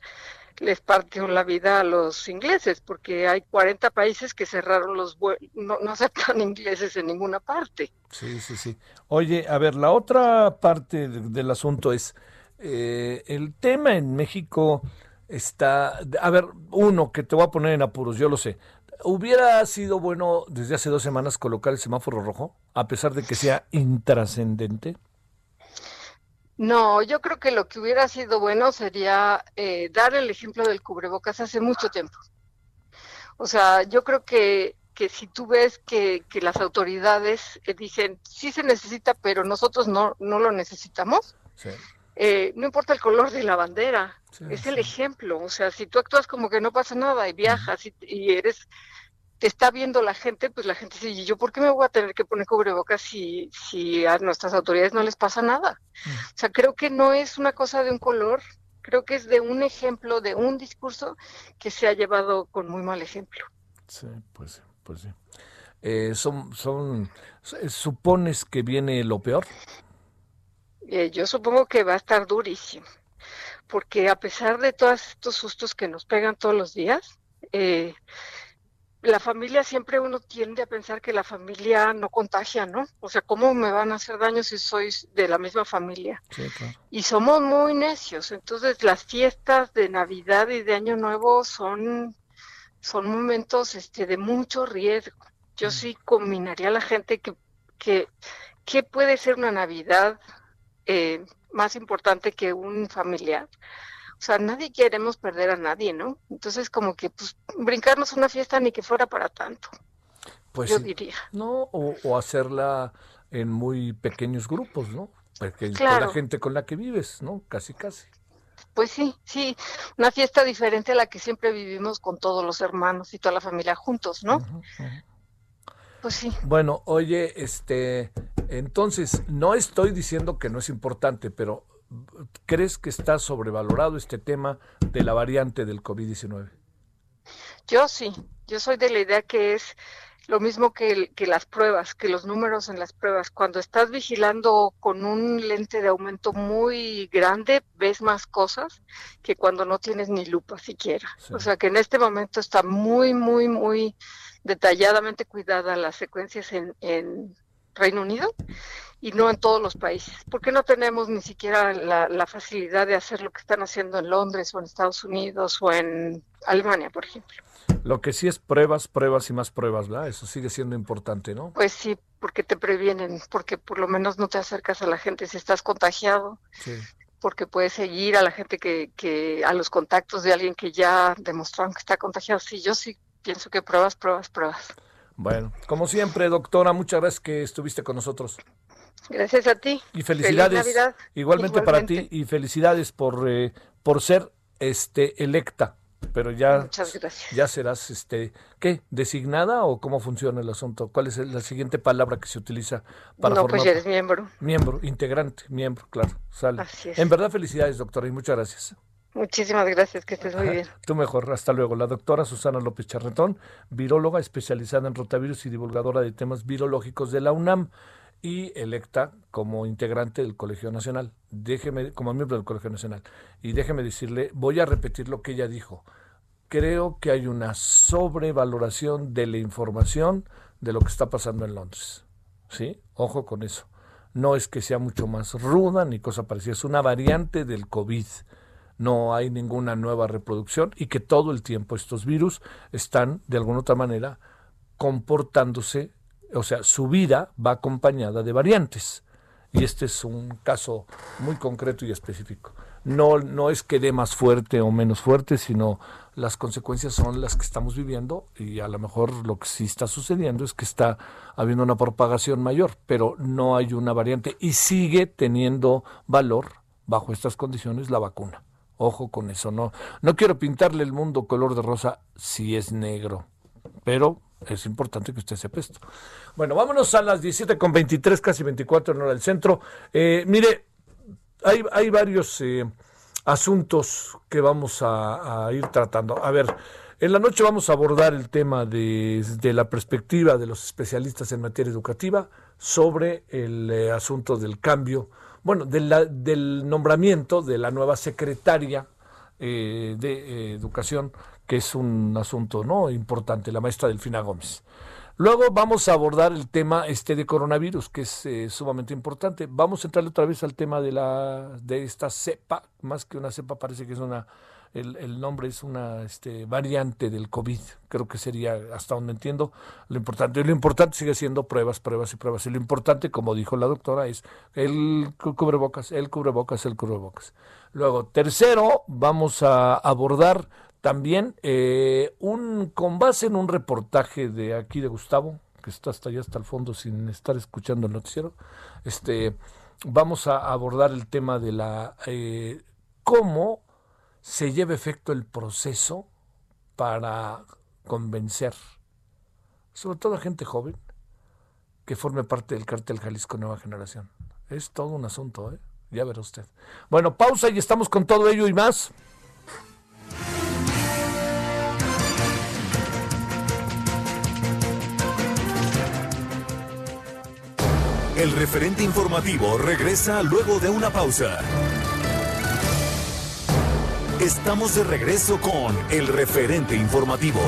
les partió la vida a los ingleses, porque hay 40 países que cerraron los vuelos, no, no aceptan ingleses en ninguna parte.
Sí, sí, sí. Oye, a ver, la otra parte del asunto es, eh, el tema en México está, a ver, uno que te voy a poner en apuros, yo lo sé. ¿Hubiera sido bueno desde hace dos semanas colocar el semáforo rojo, a pesar de que sea intrascendente?
No, yo creo que lo que hubiera sido bueno sería eh, dar el ejemplo del cubrebocas hace mucho tiempo. O sea, yo creo que, que si tú ves que, que las autoridades eh, dicen, sí se necesita, pero nosotros no, no lo necesitamos, eh, no importa el color de la bandera, es el ejemplo. O sea, si tú actúas como que no pasa nada y viajas y, eres, te está viendo la gente, pues la gente dice, ¿y yo por qué me voy a tener que poner cubrebocas si, si a nuestras autoridades no les pasa nada? O sea, creo que no es una cosa de un color, creo que es de un ejemplo, de un discurso que se ha llevado con muy mal ejemplo.
Sí, pues, pues sí. Eh, son, son, ¿Supones que viene lo peor?
Eh, yo supongo que va a estar durísimo, porque a pesar de todos estos sustos que nos pegan todos los días, eh, la familia siempre uno tiende a pensar que la familia no contagia, ¿no? O sea, ¿cómo me van a hacer daño si sois de la misma familia? Y somos muy necios, entonces las fiestas de Navidad y de Año Nuevo son, son momentos este, de mucho riesgo. Yo mm. sí combinaría a la gente que, que, que puede ser una Navidad eh, más importante que un familiar. O sea, nadie queremos perder a nadie, ¿no? Entonces, como que, pues, brincarnos una fiesta ni que fuera para tanto. Pues yo diría.
No, o, hacerla en muy pequeños grupos, ¿no? Porque con la gente con la que vives, ¿no? Casi, casi.
Pues sí, sí, una fiesta diferente a la que siempre vivimos con todos los hermanos y toda la familia juntos, ¿no? Pues sí.
Bueno, oye, este, entonces, no estoy diciendo que no es importante, pero ¿crees que está sobrevalorado este tema de la variante del COVID-19?
Yo sí, yo soy de la idea que es lo mismo que, que, las pruebas, que los números en las pruebas. Cuando estás vigilando con un lente de aumento muy grande, ves más cosas que cuando no tienes ni lupa siquiera. O sea que en este momento está muy, muy, muy detalladamente cuidada las secuencias en, en Reino Unido y no en todos los países. ¿Por qué no tenemos ni siquiera la, facilidad de hacer lo que están haciendo en Londres o en Estados Unidos o en Alemania, por ejemplo?
Lo que sí es pruebas, pruebas y más pruebas, ¿verdad? Eso sigue siendo importante, ¿no?
Pues sí, porque te previenen, porque por lo menos no te acercas a la gente si estás contagiado. Sí. Porque puedes seguir a la gente que, que, a los contactos de alguien que ya demostraron que está contagiado. Sí, yo sí pienso que pruebas, pruebas, pruebas.
Bueno, como siempre, doctora, muchas gracias que estuviste con nosotros.
Gracias a ti.
Y felicidades. Igualmente, para ti y felicidades por, eh, por ser este electa. Pero ya,
Muchas gracias.
ya serás, este, ¿qué? ¿Designada o cómo funciona el asunto? ¿Cuál es la siguiente palabra que se utiliza para
no, pues ya eres miembro.
Miembro, integrante, miembro, claro. Sale. Así es. En verdad, felicidades, doctora, y muchas gracias.
Muchísimas gracias, que estés muy bien.
Tú mejor, hasta luego. La doctora Susana López Charretón, viróloga especializada en rotavirus y divulgadora de temas virológicos de la UNAM y electa como integrante del Colegio Nacional. Déjeme, como miembro del Colegio Nacional. Y déjeme decirle, voy a repetir lo que ella dijo. Creo que hay una sobrevaloración de la información de lo que está pasando en Londres. ¿Sí? Ojo con eso. No es que sea mucho más ruda ni cosa parecida, es una variante del COVID no hay ninguna nueva reproducción y que todo el tiempo estos virus están de alguna otra manera comportándose, o sea, su vida va acompañada de variantes. Y este es un caso muy concreto y específico. No, no es que dé más fuerte o menos fuerte, sino las consecuencias son las que estamos viviendo y a lo mejor lo que sí está sucediendo es que está habiendo una propagación mayor, pero no hay una variante y sigue teniendo valor bajo estas condiciones la vacuna. Ojo con eso, no, no quiero pintarle el mundo color de rosa si es negro, pero es importante que usted sepa esto. Bueno, vámonos a las 17 con 23, casi 24 en hora del centro. Eh, mire, hay, hay varios, eh, asuntos que vamos a, ir tratando. A ver, en la noche vamos a abordar el tema desde la perspectiva de los especialistas en materia educativa sobre el eh, asunto del cambio, bueno, del nombramiento de la nueva secretaria eh, de eh, Educación, que es un asunto no importante, la maestra Delfina Gómez. Luego vamos a abordar el tema este de coronavirus, que es eh, sumamente importante. Vamos a entrar otra vez al tema de la de esta cepa, más que una cepa, parece que es una el, nombre es una este, variante del COVID, creo que sería, hasta donde entiendo, lo importante. Y lo importante sigue siendo pruebas, pruebas y pruebas. Y lo importante, como dijo la doctora, es el cubrebocas, el cubrebocas, el cubrebocas. Luego, tercero, vamos a abordar también eh, un con base en un reportaje de aquí de Gustavo, que está hasta allá hasta el fondo sin estar escuchando el noticiero. Este, vamos a abordar el tema de la eh, cómo se lleva efecto el proceso para convencer, sobre todo a gente joven, que forme parte del cártel Jalisco Nueva Generación. Es todo un asunto, ¿eh? ya verá usted. Bueno, pausa y estamos con todo ello y más.
El referente informativo regresa luego de una pausa. Estamos de regreso con el referente informativo.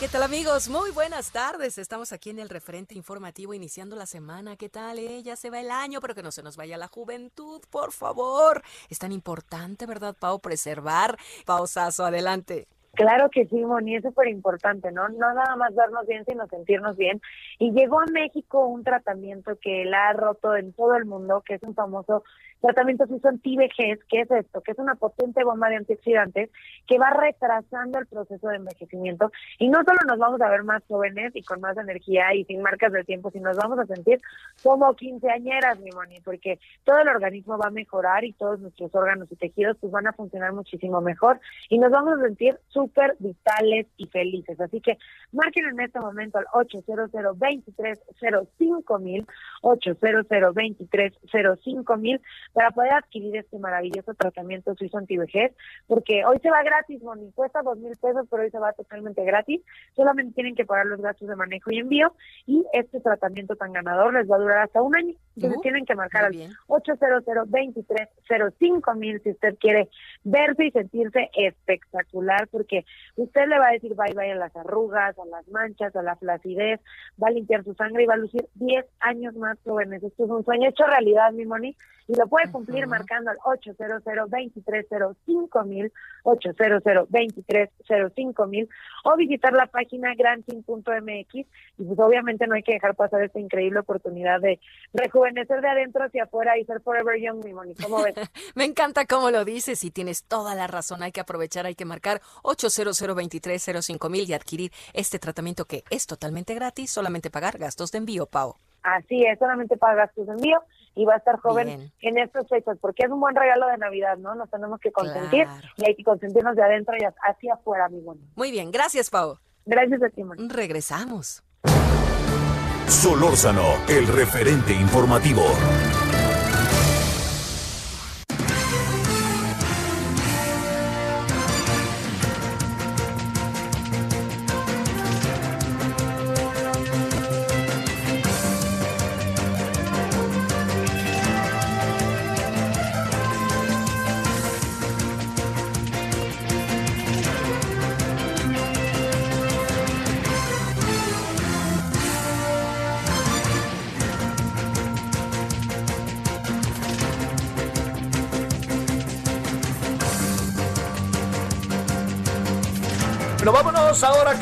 ¿Qué tal amigos? Muy buenas tardes. Estamos aquí en el referente informativo iniciando la semana. ¿Qué tal? Eh? Ya se va el año, pero que no se nos vaya la juventud, por favor. Es tan importante, ¿verdad, Pau? Preservar. Pausazo, adelante.
Claro que sí, Moni, es súper importante, ¿no? No nada más vernos bien, sino sentirnos bien. Y llegó a México un tratamiento que la ha roto en todo el mundo, que es un famoso tratamiento suizo anti-vejez, ¿qué es esto? Que es una potente bomba de antioxidantes que va retrasando el proceso de envejecimiento. Y no solo nos vamos a ver más jóvenes y con más energía y sin marcas del tiempo, sino nos vamos a sentir como quinceañeras, mi Moni, porque todo el organismo va a mejorar y todos nuestros órganos y tejidos pues van a funcionar muchísimo mejor y nos vamos a sentir súper vitales y felices. Así que marquen en este momento al 800 2305 mil, 800 2305 mil para poder adquirir este maravilloso tratamiento suizo antivejez, porque hoy se va gratis, Moni, cuesta dos mil pesos, pero hoy se va totalmente gratis, solamente tienen que pagar los gastos de manejo y envío, y este tratamiento tan ganador les va a durar hasta un año, entonces uh, tienen que marcar al 800 2305 mil si usted quiere verse y sentirse espectacular, porque usted le va a decir bye bye a las arrugas, a las manchas, a la flacidez, va a limpiar su sangre y va a lucir 10 años más jóvenes. Esto es un sueño hecho realidad, mi Moni, y lo puede cumplir marcando al 800 2305 mil 800 2305 mil o visitar la página granting.mx y pues obviamente no hay que dejar pasar esta increíble oportunidad de rejuvenecer de adentro hacia afuera y ser forever young, mi Moni. ¿Cómo ves?
Me encanta cómo lo dices y tienes toda la razón. Hay que aprovechar, hay que marcar 800 2305 mil y adquirir este tratamiento que es totalmente gratis, solamente pagar gastos de envío, Pau.
Así es, solamente paga gastos de envío y va a estar joven en estas fechas, porque es un buen regalo de Navidad, ¿no? Nos tenemos que consentir y hay que consentirnos de adentro y hacia afuera, mi
Muy bien, gracias, Pau.
Gracias a ti,
Regresamos.
Solórzano, el referente informativo.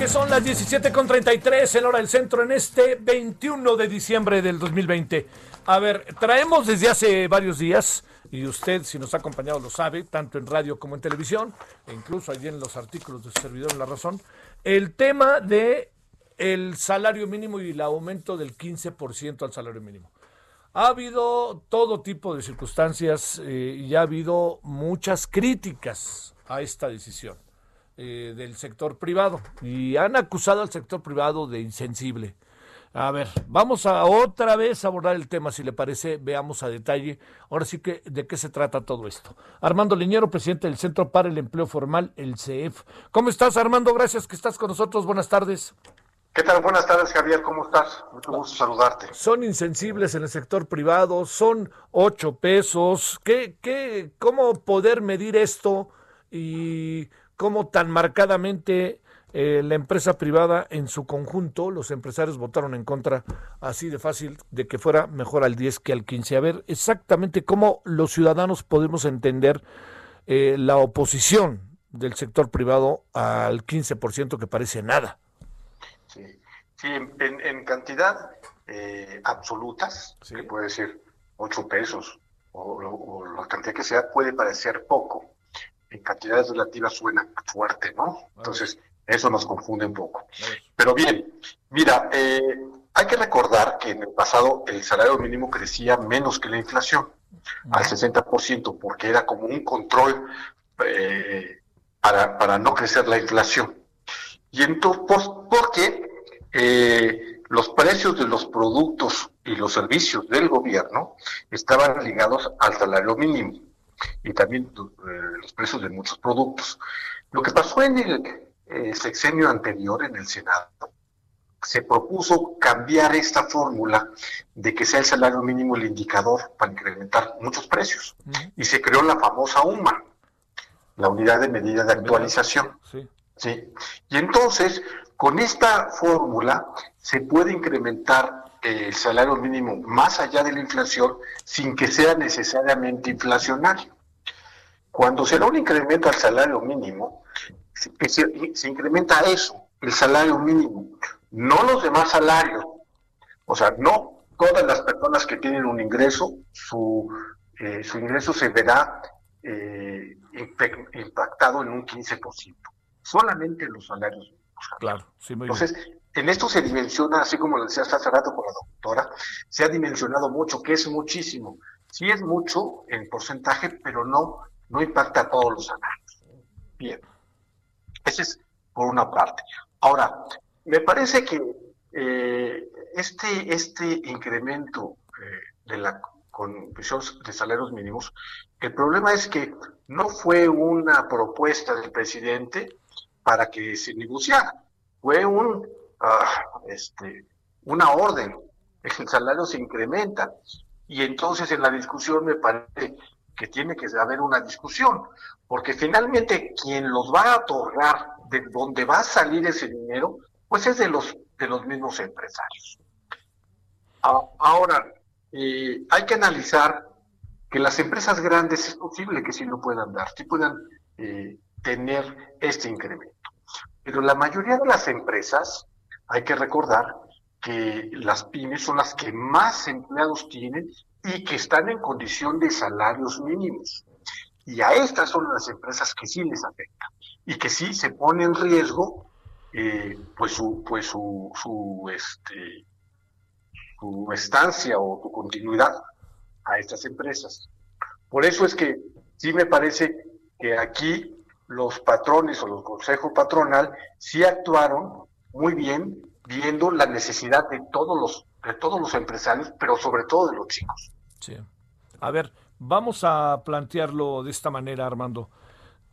Que son las 17.33 en hora del centro en este 21 de diciembre del 2020. A ver, traemos desde hace varios días, y usted si nos ha acompañado lo sabe, tanto en radio como en televisión, e incluso allí en los artículos de servidor en La Razón, el tema de el salario mínimo y el aumento del 15% al salario mínimo. Ha habido todo tipo de circunstancias eh, y ha habido muchas críticas a esta decisión. Eh, del sector privado y han acusado al sector privado de insensible. A ver, vamos a otra vez abordar el tema, si le parece, veamos a detalle. Ahora sí que de qué se trata todo esto. Armando Liñero, presidente del Centro para el Empleo Formal, el CEF. ¿Cómo estás, Armando? Gracias que estás con nosotros. Buenas tardes.
¿Qué tal? Buenas tardes, Javier. ¿Cómo estás? Mucho gusto saludarte.
Son insensibles en el sector privado, son ocho pesos. ¿Qué, qué, ¿Cómo poder medir esto y cómo tan marcadamente eh, la empresa privada en su conjunto, los empresarios votaron en contra así de fácil de que fuera mejor al 10 que al 15. A ver, exactamente cómo los ciudadanos podemos entender eh, la oposición del sector privado al 15% que parece nada.
Sí, sí en, cantidad eh, absolutas, que puede ser 8 pesos o, o la cantidad que sea, puede parecer poco. En cantidades relativas suena fuerte, ¿no? Entonces, eso nos confunde un poco. Pero bien, mira, eh, hay que recordar que en el pasado el salario mínimo crecía menos que la inflación, al 60%, porque era como un control eh, para, para no crecer la inflación. Y entonces, porque eh, los precios de los productos y los servicios del gobierno estaban ligados al salario mínimo y también los precios de muchos productos. Lo que pasó en el el sexenio anterior en el Senado, se propuso cambiar esta fórmula de que sea el salario mínimo el indicador para incrementar muchos precios. Y se creó la famosa UMA, la unidad de medida de actualización. Sí. Y entonces, con esta fórmula se puede incrementar el salario mínimo más allá de la inflación sin que sea necesariamente inflacionario. Cuando se da un incremento al salario mínimo, se, incrementa eso, el salario mínimo, no los demás salarios. O sea, no todas las personas que tienen un ingreso, su, eh, su ingreso se verá eh, impactado en un 15%. Solamente los salarios mínimos.
Claro, sí, muy
Entonces, en esto se dimensiona, así como lo decía hace rato con la doctora, se ha dimensionado mucho, que es muchísimo. Sí es mucho en porcentaje, pero no, no impacta a todos los salarios. Bien. Ese es por una parte. Ahora, me parece que eh, este, este incremento eh, de la condición de salarios mínimos, el problema es que no fue una propuesta del presidente para que se negociara, fue un, ah, este, una orden, el salario se incrementa. Y entonces en la discusión me parece que tiene que haber una discusión, porque finalmente quien los va a otorgar, de dónde va a salir ese dinero, pues es de los, de los mismos empresarios. Ahora, eh, hay que analizar que las empresas grandes es posible que sí lo puedan dar, sí puedan eh, tener este incremento. Pero la mayoría de las empresas, hay que recordar que las pymes son las que más empleados tienen y que están en condición de salarios mínimos. Y a estas son las empresas que sí les afecta y que sí se pone en riesgo eh, pues su pues su, este estancia o su continuidad a estas empresas. Por eso es que sí me parece que aquí los patrones o los consejos patronal sí actuaron muy bien viendo la necesidad de todos los de todos los empresarios, pero sobre todo de los chicos.
Sí. A ver, vamos a plantearlo de esta manera, Armando.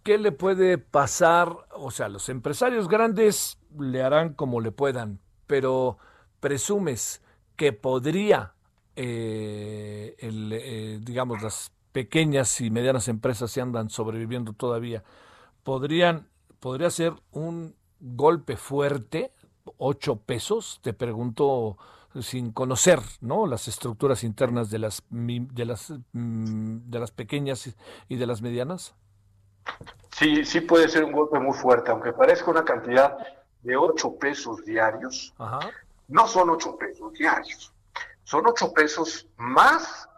¿Qué le puede pasar? O sea, los empresarios grandes le harán como le puedan, pero presumes que podría, eh, eh, digamos, las pequeñas y medianas empresas si andan sobreviviendo todavía, podrían, podría ser un golpe fuerte, ocho pesos, te pregunto sin conocer ¿no? las estructuras internas de las, de, las, mm, de las pequeñas y de las medianas?
Sí, sí puede ser un golpe muy fuerte, aunque parezca una cantidad de 8 pesos diarios. No son 8 pesos diarios, son 8 pesos más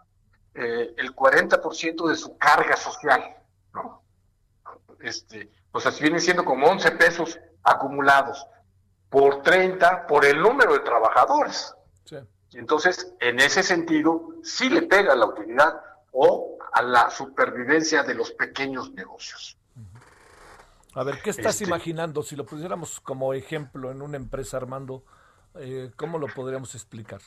eh, el 40% de su carga social. ¿no? Este, o sea, si viene siendo como 11 pesos acumulados por 30 por el número de trabajadores. Y entonces, en ese sentido, sí le pega a la utilidad o a la supervivencia de los pequeños negocios.
A ver, ¿qué estás este imaginando? Si lo pusiéramos como ejemplo en una empresa, Armando, Eh, ¿Cómo lo podríamos explicar?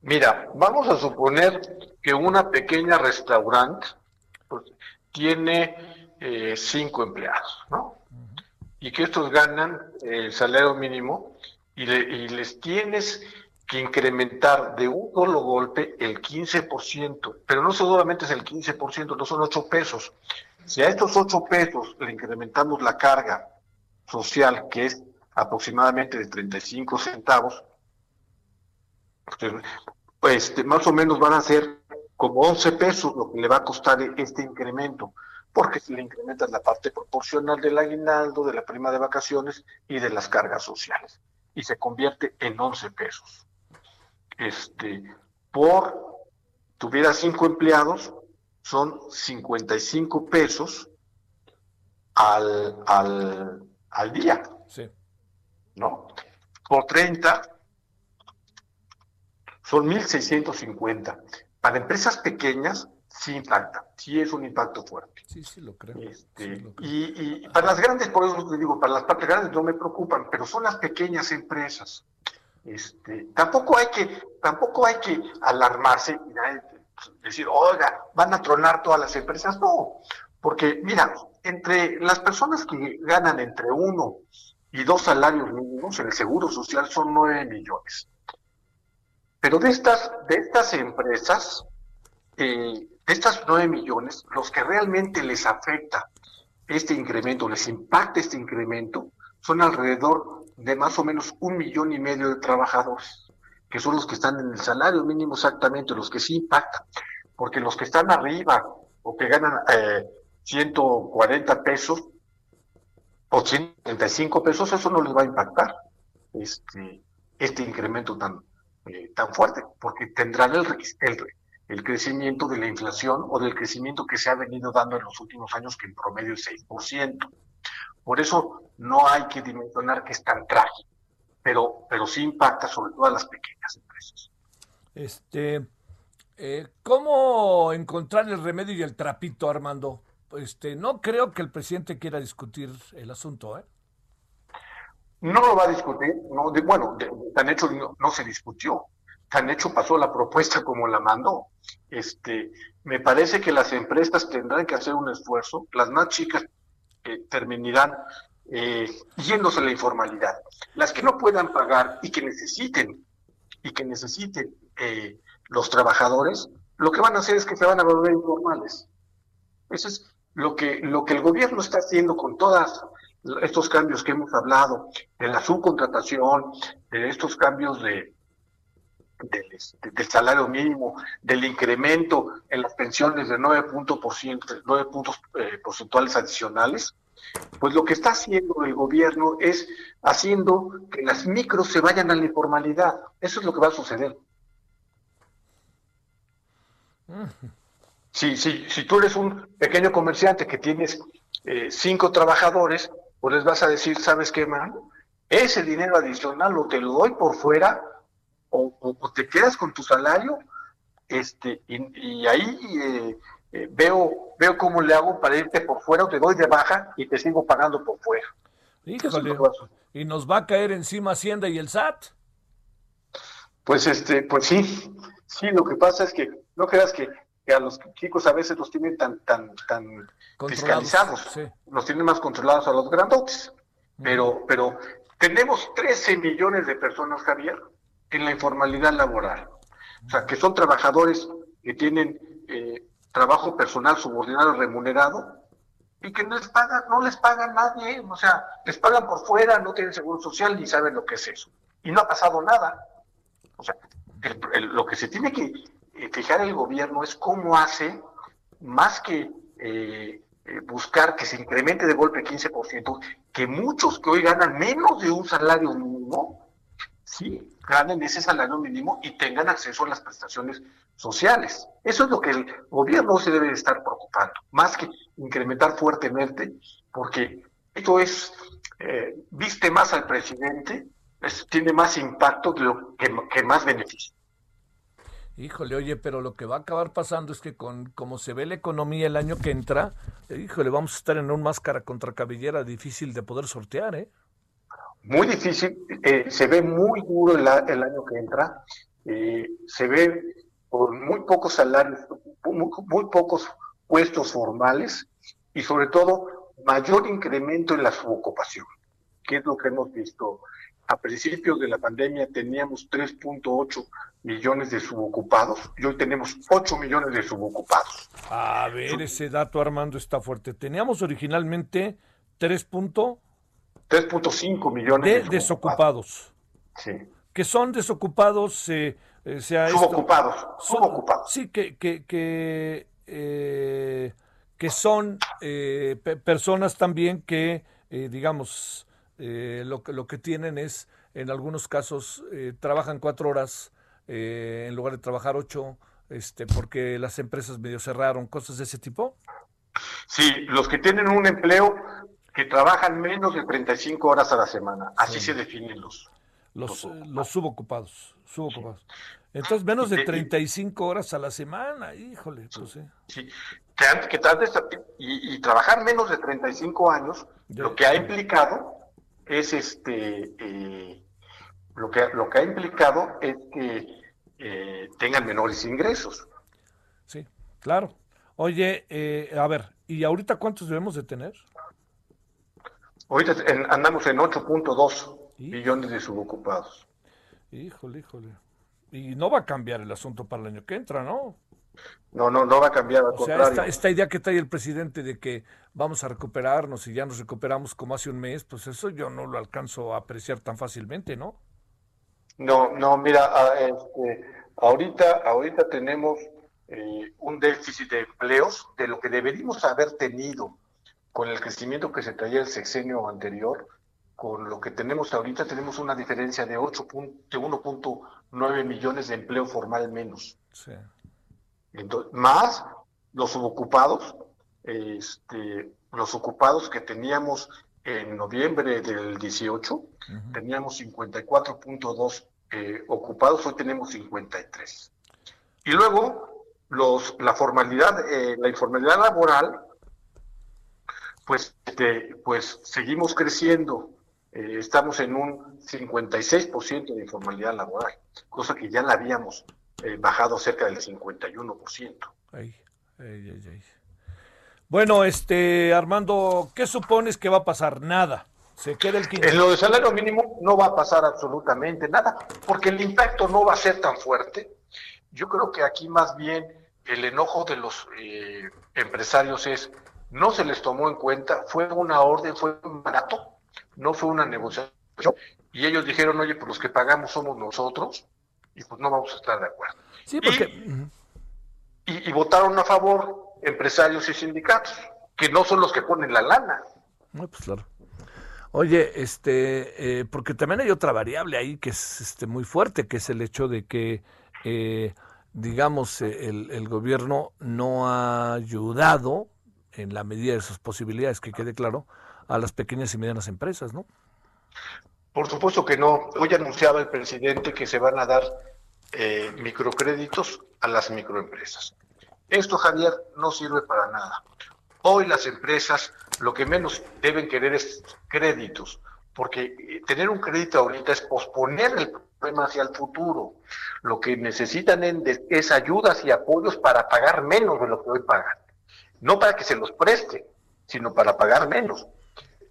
Mira, vamos a suponer que una pequeña restaurante pues, tiene eh, cinco empleados, ¿no? Y que estos ganan el salario mínimo y, y les tienes que incrementar de un solo golpe el 15%, pero no solamente es el 15%, no son 8 pesos. Si a estos 8 pesos le incrementamos la carga social, que es aproximadamente de 35 centavos, pues este, más o menos van a ser como 11 pesos lo que le va a costar este incremento, porque si le incrementas la parte proporcional del aguinaldo, de la prima de vacaciones y de las cargas sociales, y se convierte en 11 pesos este, por, tuviera cinco empleados, son 55 pesos al, al, al día.
Sí.
¿No? Por 30 son 1.650. Para empresas pequeñas sí impacta, sí es un impacto fuerte.
Sí, sí lo creo.
Este, Y, y, para las grandes, por eso te digo, para las partes grandes no me preocupan, pero son las pequeñas empresas. Este, tampoco hay que, tampoco hay que alarmarse y decir, oiga, van a tronar todas las empresas. No, porque mira, entre las personas que ganan entre uno y dos salarios mínimos en el seguro social son nueve millones. Pero de estas, de estas empresas, eh, de estas nueve millones, los que realmente les afecta este incremento, les impacta este incremento, son alrededor de más o menos un millón y medio de trabajadores, que son los que están en el salario mínimo exactamente, los que sí impactan, porque los que están arriba o que ganan eh, 140 pesos o 135 pesos, eso no les va a impactar este, este incremento tan, eh, tan fuerte, porque tendrán el, el, el crecimiento de la inflación o del crecimiento que se ha venido dando en los últimos años, que en promedio es 6%. Por eso no hay que dimensionar que es tan trágico, pero, pero sí impacta sobre todo a las pequeñas empresas.
Este, eh, ¿Cómo encontrar el remedio y el trapito, Armando? Este, no creo que el presidente quiera discutir el asunto, ¿eh?
No lo va a discutir, no, bueno, tan hecho no, se discutió, tan hecho pasó la propuesta como la mandó. Este, me parece que las empresas tendrán que hacer un esfuerzo, las más chicas eh, terminarán eh, yéndose a la informalidad. Las que no puedan pagar y que necesiten, y que necesiten eh, los trabajadores, lo que van a hacer es que se van a volver informales. Eso es lo que, lo que el gobierno está haciendo con todos estos cambios que hemos hablado, de la subcontratación, de estos cambios de, del, salario mínimo, del incremento en las pensiones de 9, puntos, por ciento, 9 puntos eh, porcentuales adicionales, pues lo que está haciendo el gobierno es haciendo que las micros se vayan a la informalidad. Eso es lo que va a suceder. Si, si, si tú eres un pequeño comerciante que tienes eh, cinco trabajadores, pues les vas a decir, ¿sabes qué, man? Ese dinero adicional lo te lo doy por fuera o, te quedas con tu salario este y, ahí eh, eh, veo veo cómo le hago para irte por fuera o te doy de baja y te sigo pagando por fuera.
¿y nos va a caer encima Hacienda y el SAT?
Pues este, pues sí, sí, lo que pasa es que no creas que, a los chicos a veces los tienen tan, tan, tan fiscalizados, los tienen más controlados a los grandotes. Pero, pero tenemos 13 millones de personas, Javier, en la informalidad laboral. O sea, que son trabajadores que tienen eh, trabajo personal subordinado remunerado y que no les pagan, no les pagan nadie, o sea, les pagan por fuera, no tienen seguro social ni saben lo que es eso. Y no ha pasado nada. O sea, lo que se tiene que eh, fijar el gobierno es cómo hace, más que eh, buscar que se incremente de golpe 15%, que muchos que hoy ganan menos de un salario mínimo, sí, ganen ese salario mínimo y tengan acceso a las prestaciones sociales. Eso es lo que el gobierno se debe estar preocupando, más que incrementar fuertemente, porque esto es, eh, viste más al presidente, tiene más impacto que, lo, que, más beneficio.
Híjole, oye, pero lo que va a acabar pasando es que con como se ve la economía el año que entra, híjole, vamos a estar en un máscara contra cabellera difícil de poder sortear, ¿eh?
Muy difícil, eh, se ve muy duro el, año que entra, eh, se ve con muy pocos salarios, muy, muy, pocos puestos formales y sobre todo mayor incremento en la subocupación, que es lo que hemos visto. A principios de la pandemia teníamos 3.8 millones de subocupados y hoy tenemos 8 millones de subocupados.
A ver, ese dato Armando está fuerte. Teníamos originalmente 3.
3.5 millones
de, desocupados.
Sí.
Que son desocupados, eh, eh sea
subocupados, subocupados.
Sí, que que que, eh, que son eh, personas también que, digamos, lo que lo que tienen es, en algunos casos, trabajan cuatro horas en lugar de trabajar ocho, este, porque las empresas medio cerraron, cosas de ese tipo.
Sí, los que tienen un empleo que trabajan menos de 35 horas a la semana. Así se definen los,
los, los, subocupados. subocupados. Entonces, menos de 35 horas a la semana, híjole, pues
sí. Que, que y, y, trabajar menos de 35 años, lo que ha implicado es este, eh, lo, que, lo que ha implicado es que eh, tengan menores ingresos.
Sí, claro. Oye, eh, a ver, ¿y ahorita cuántos debemos de tener?
Ahorita andamos en 8.2 millones de subocupados.
Híjole, híjole. Y no va a cambiar el asunto para el año que entra, ¿no?
No, no, no va a cambiar. Al
o sea, esta, esta, idea que trae el presidente de que vamos a recuperarnos y ya nos recuperamos como hace un mes, pues eso yo no lo alcanzo a apreciar tan fácilmente, ¿no?
No, no, mira, este, ahorita, ahorita tenemos eh, un déficit de empleos de lo que deberíamos haber tenido con el crecimiento que se traía el sexenio anterior, con lo que tenemos ahorita, tenemos una diferencia de 8 de 1.9 millones de empleo formal menos. más los subocupados, este, los ocupados que teníamos en noviembre del 18, teníamos 54.2 eh, ocupados, hoy tenemos 53. Y luego, los, la formalidad, eh, la informalidad laboral pues, este, pues seguimos creciendo. Eh, estamos en un 56% de informalidad laboral, cosa que ya la habíamos eh, bajado cerca del 51%.
Ay, ay, ay, bueno, este Armando, ¿qué supones que va a pasar? Nada. Se queda el 15.
En lo de salario mínimo no va a pasar absolutamente nada, porque el impacto no va a ser tan fuerte. Yo creo que aquí más bien el enojo de los eh, empresarios es no se les tomó en cuenta, fue una orden, fue un barato, no fue una negociación. Y ellos dijeron, oye, pues los que pagamos somos nosotros, y pues no vamos a estar de acuerdo.
Sí, porque...
Y, y, votaron a favor empresarios y sindicatos, que no son los que ponen la lana.
No, pues claro. Oye, este, eh, porque también hay otra variable ahí que es este, muy fuerte, que es el hecho de que, eh, digamos, el, el, gobierno no ha ayudado en la medida de sus posibilidades, que quede claro, a las pequeñas y medianas empresas, ¿no?
Por supuesto que no. Hoy anunciaba el presidente que se van a dar eh, microcréditos a las microempresas. Esto, Javier, no sirve para nada. Hoy las empresas lo que menos deben querer es créditos, porque eh, tener un crédito ahorita es posponer el problema hacia el futuro. Lo que necesitan es ayudas y apoyos para pagar menos de lo que hoy pagan no para que se los preste, sino para pagar menos.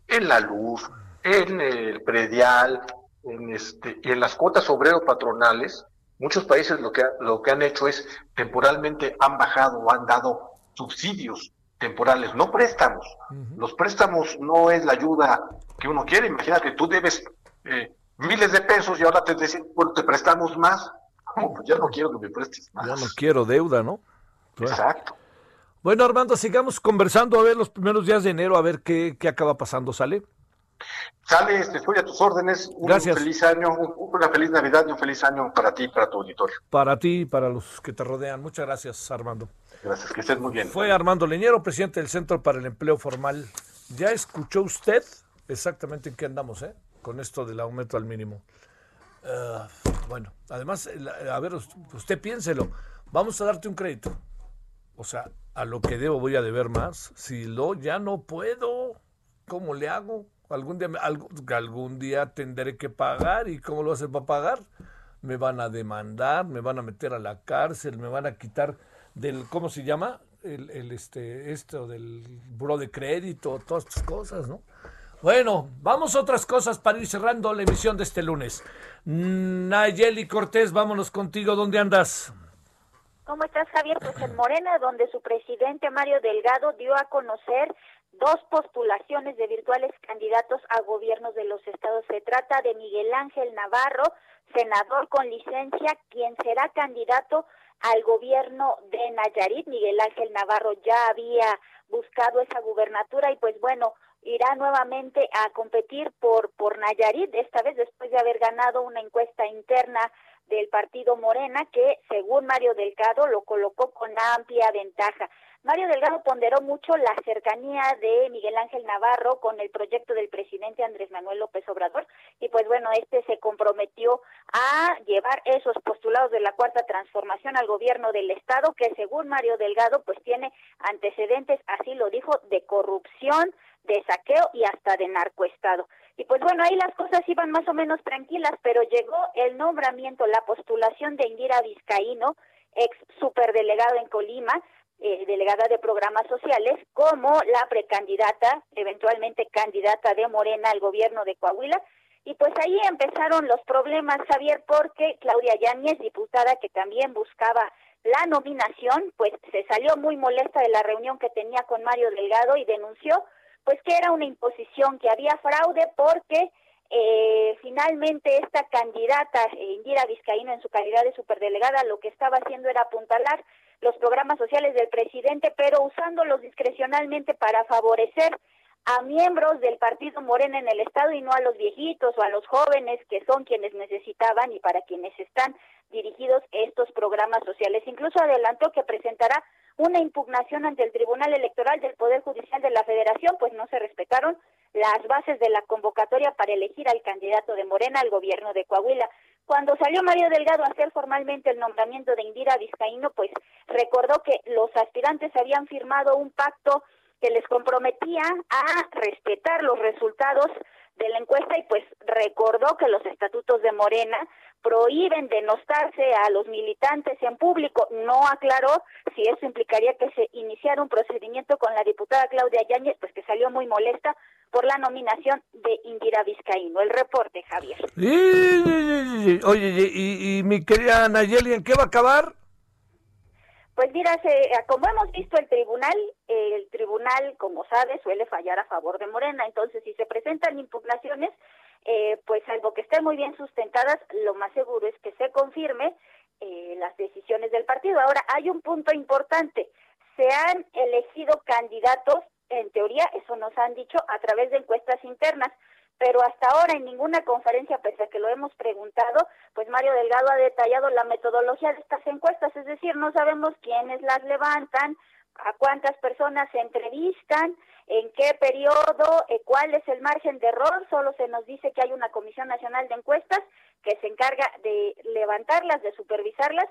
En la luz, en el predial, en este, y en las cuotas obrero patronales, muchos países lo que, lo que han hecho es temporalmente han bajado o han dado subsidios temporales, no préstamos. Los préstamos no es la ayuda que uno quiere. Imagínate, tú debes eh, miles de pesos y ahora te dicen, bueno, te prestamos más. Pues ya no quiero que me prestes más.
Ya no quiero deuda, ¿no?
Exacto.
Bueno, Armando, sigamos conversando a ver los primeros días de enero, a ver qué, qué acaba pasando, ¿sale?
Sale, estoy a tus órdenes. Un
Gracias.
feliz año, una feliz Navidad y un feliz año para ti y para tu auditorio.
Para ti y para los que te rodean. Muchas gracias, Armando.
Gracias, que estés muy bien.
Fue Armando Leñero, presidente del Centro para el Empleo Formal. ¿Ya escuchó usted exactamente en qué andamos, eh? Con esto del aumento al mínimo. Ah, bueno, además, a ver, usted piénselo. Vamos a darte un crédito. O sea, a lo que debo voy a deber más. Si lo ya no puedo, ¿cómo le hago? Algún día, algún día tendré que pagar. ¿Y cómo lo hace para pagar? Me van a demandar, me van a meter a la cárcel, me van a quitar del, ¿cómo se llama? El, el este, esto del buro de crédito, todas estas cosas, ¿no? Bueno, vamos a otras cosas para ir cerrando la emisión de este lunes. Nayeli Cortés, vámonos contigo. ¿Dónde andas?
¿Cómo estás, Javier? Pues en Morena, donde su presidente Mario Delgado dio a conocer dos postulaciones de virtuales candidatos a gobiernos de los estados. Se trata de Miguel Ángel Navarro, senador con licencia, quien será candidato al gobierno de Nayarit. Miguel Ángel Navarro ya había buscado esa gubernatura y pues bueno, irá nuevamente a competir por, por Nayarit, esta vez después de haber ganado una encuesta interna del partido Morena que, según Mario Delgado, lo colocó con amplia ventaja. Mario Delgado ponderó mucho la cercanía de Miguel Ángel Navarro con el proyecto del presidente Andrés Manuel López Obrador y pues bueno, este se comprometió a llevar esos postulados de la cuarta transformación al gobierno del estado que según Mario Delgado pues tiene antecedentes, así lo dijo, de corrupción, de saqueo y hasta de narcoestado. Y pues bueno, ahí las cosas iban más o menos tranquilas, pero llegó el nombramiento, la postulación de Indira Vizcaíno, ex superdelegado en Colima, eh, delegada de programas sociales, como la precandidata, eventualmente candidata de Morena al gobierno de Coahuila. Y pues ahí empezaron los problemas, Javier, porque Claudia Yáñez, diputada que también buscaba la nominación, pues se salió muy molesta de la reunión que tenía con Mario Delgado y denunció pues que era una imposición, que había fraude porque eh, finalmente esta candidata, eh, Indira Vizcaíno, en su calidad de superdelegada, lo que estaba haciendo era apuntalar los programas sociales del presidente, pero usándolos discrecionalmente para favorecer a miembros del partido Morena en el Estado y no a los viejitos o a los jóvenes que son quienes necesitaban y para quienes están dirigidos estos programas sociales. Incluso adelantó que presentará una impugnación ante el Tribunal Electoral del Poder Judicial de la Federación, pues no se respetaron las bases de la convocatoria para elegir al candidato de Morena al gobierno de Coahuila. Cuando salió Mario Delgado a hacer formalmente el nombramiento de Indira Vizcaíno, pues recordó que los aspirantes habían firmado un pacto que les comprometía a respetar los resultados de la encuesta y pues recordó que los estatutos de Morena prohíben denostarse a los militantes en público. No aclaró si eso implicaría que se iniciara un procedimiento con la diputada Claudia Yáñez, pues que salió muy molesta por la nominación de Indira Vizcaíno. El reporte, Javier.
Oye, y, y mi querida Nayeli, ¿en qué va a acabar?
Pues mira, se, como hemos visto el tribunal, el tribunal, como sabe, suele fallar a favor de Morena. Entonces, si se presentan impugnaciones, eh, pues algo que estén muy bien sustentadas, lo más seguro es que se confirme eh, las decisiones del partido. Ahora, hay un punto importante. Se han elegido candidatos, en teoría, eso nos han dicho, a través de encuestas internas pero hasta ahora en ninguna conferencia, pese a que lo hemos preguntado, pues Mario Delgado ha detallado la metodología de estas encuestas, es decir, no sabemos quiénes las levantan, a cuántas personas se entrevistan, en qué periodo, eh, cuál es el margen de error, solo se nos dice que hay una Comisión Nacional de Encuestas que se encarga de levantarlas, de supervisarlas,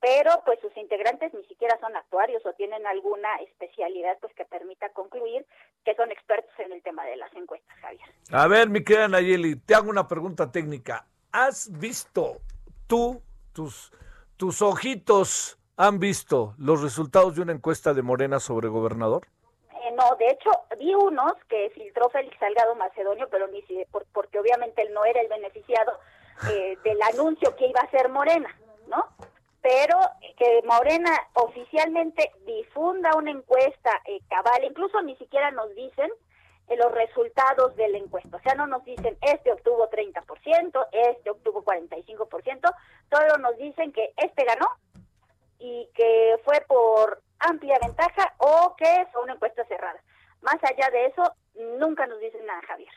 pero pues sus integrantes ni siquiera son actuarios o tienen alguna especialidad pues que permita concluir que son expertos en el tema de las encuestas, Javier.
A ver, mi querida Nayeli, te hago una pregunta técnica. ¿Has visto tú, tus, tus ojitos han visto los resultados de una encuesta de Morena sobre gobernador?
Eh, no, de hecho, vi unos que filtró Félix Salgado Macedonio, pero ni si, porque obviamente él no era el beneficiado eh, del anuncio que iba a ser Morena, ¿no? pero que Morena oficialmente difunda una encuesta eh, cabal, incluso ni siquiera nos dicen eh, los resultados de la encuesta, o sea, no nos dicen este obtuvo 30%, este obtuvo 45%, solo nos dicen que este ganó y que fue por amplia ventaja o que fue una encuesta cerrada. Más allá de eso, nunca nos dicen nada, Javier.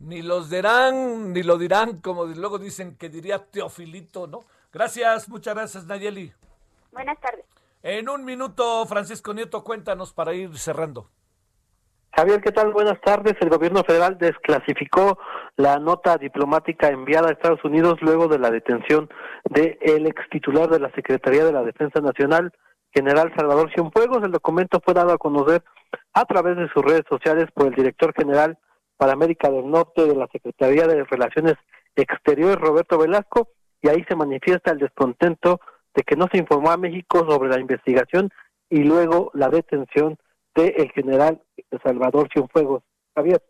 Ni los dirán, ni lo dirán, como luego dicen que diría Teofilito, ¿no? Gracias, muchas gracias Nayeli.
Buenas tardes.
En un minuto, Francisco Nieto, cuéntanos para ir cerrando.
Javier, ¿qué tal? Buenas tardes. El gobierno federal desclasificó la nota diplomática enviada a Estados Unidos luego de la detención del el ex titular de la Secretaría de la Defensa Nacional, general Salvador Cienfuegos. El documento fue dado a conocer a través de sus redes sociales por el director general para América del Norte de la Secretaría de Relaciones Exteriores, Roberto Velasco, y ahí se manifiesta el descontento de que no se informó a México sobre la investigación y luego la detención del el general Salvador Cienfuegos. Javier.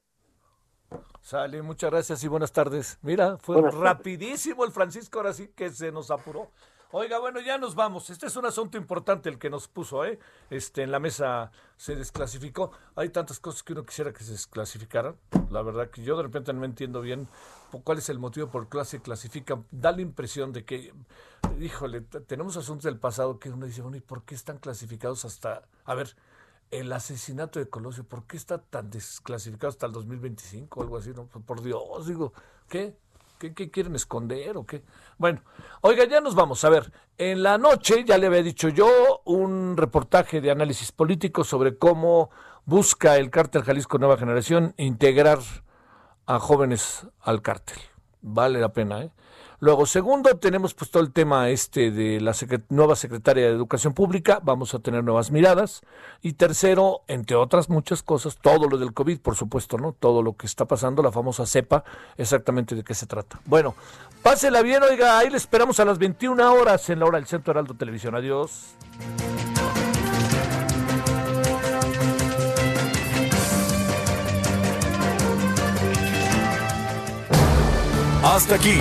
Sale, muchas gracias y buenas tardes. Mira, fue rapidísimo el Francisco, ahora sí que se nos apuró. Oiga, bueno, ya nos vamos. Este es un asunto importante el que nos puso, ¿eh? Este, en la mesa se desclasificó. Hay tantas cosas que uno quisiera que se desclasificaran. La verdad que yo de repente no entiendo bien cuál es el motivo por qué se clasifica. Da la impresión de que, híjole, tenemos asuntos del pasado que uno dice, bueno, ¿y por qué están clasificados hasta... A ver, el asesinato de Colosio, ¿por qué está tan desclasificado hasta el 2025 o algo así? No? Por Dios, digo, ¿qué? ¿Qué, quieren esconder o qué? Bueno, oiga, ya nos vamos. A ver, en la noche, ya le había dicho yo, un reportaje de análisis político sobre cómo busca el cártel Jalisco Nueva Generación integrar a jóvenes al cártel. Vale la pena, ¿eh? Luego, segundo, tenemos pues todo el tema este de la nueva secretaria de Educación Pública, vamos a tener nuevas miradas. Y tercero, entre otras muchas cosas, todo lo del COVID, por supuesto, ¿no? Todo lo que está pasando, la famosa cepa, exactamente de qué se trata. Bueno, pásela bien, oiga, ahí le esperamos a las 21 horas en la hora del Centro Heraldo Televisión. Adiós.
Hasta aquí,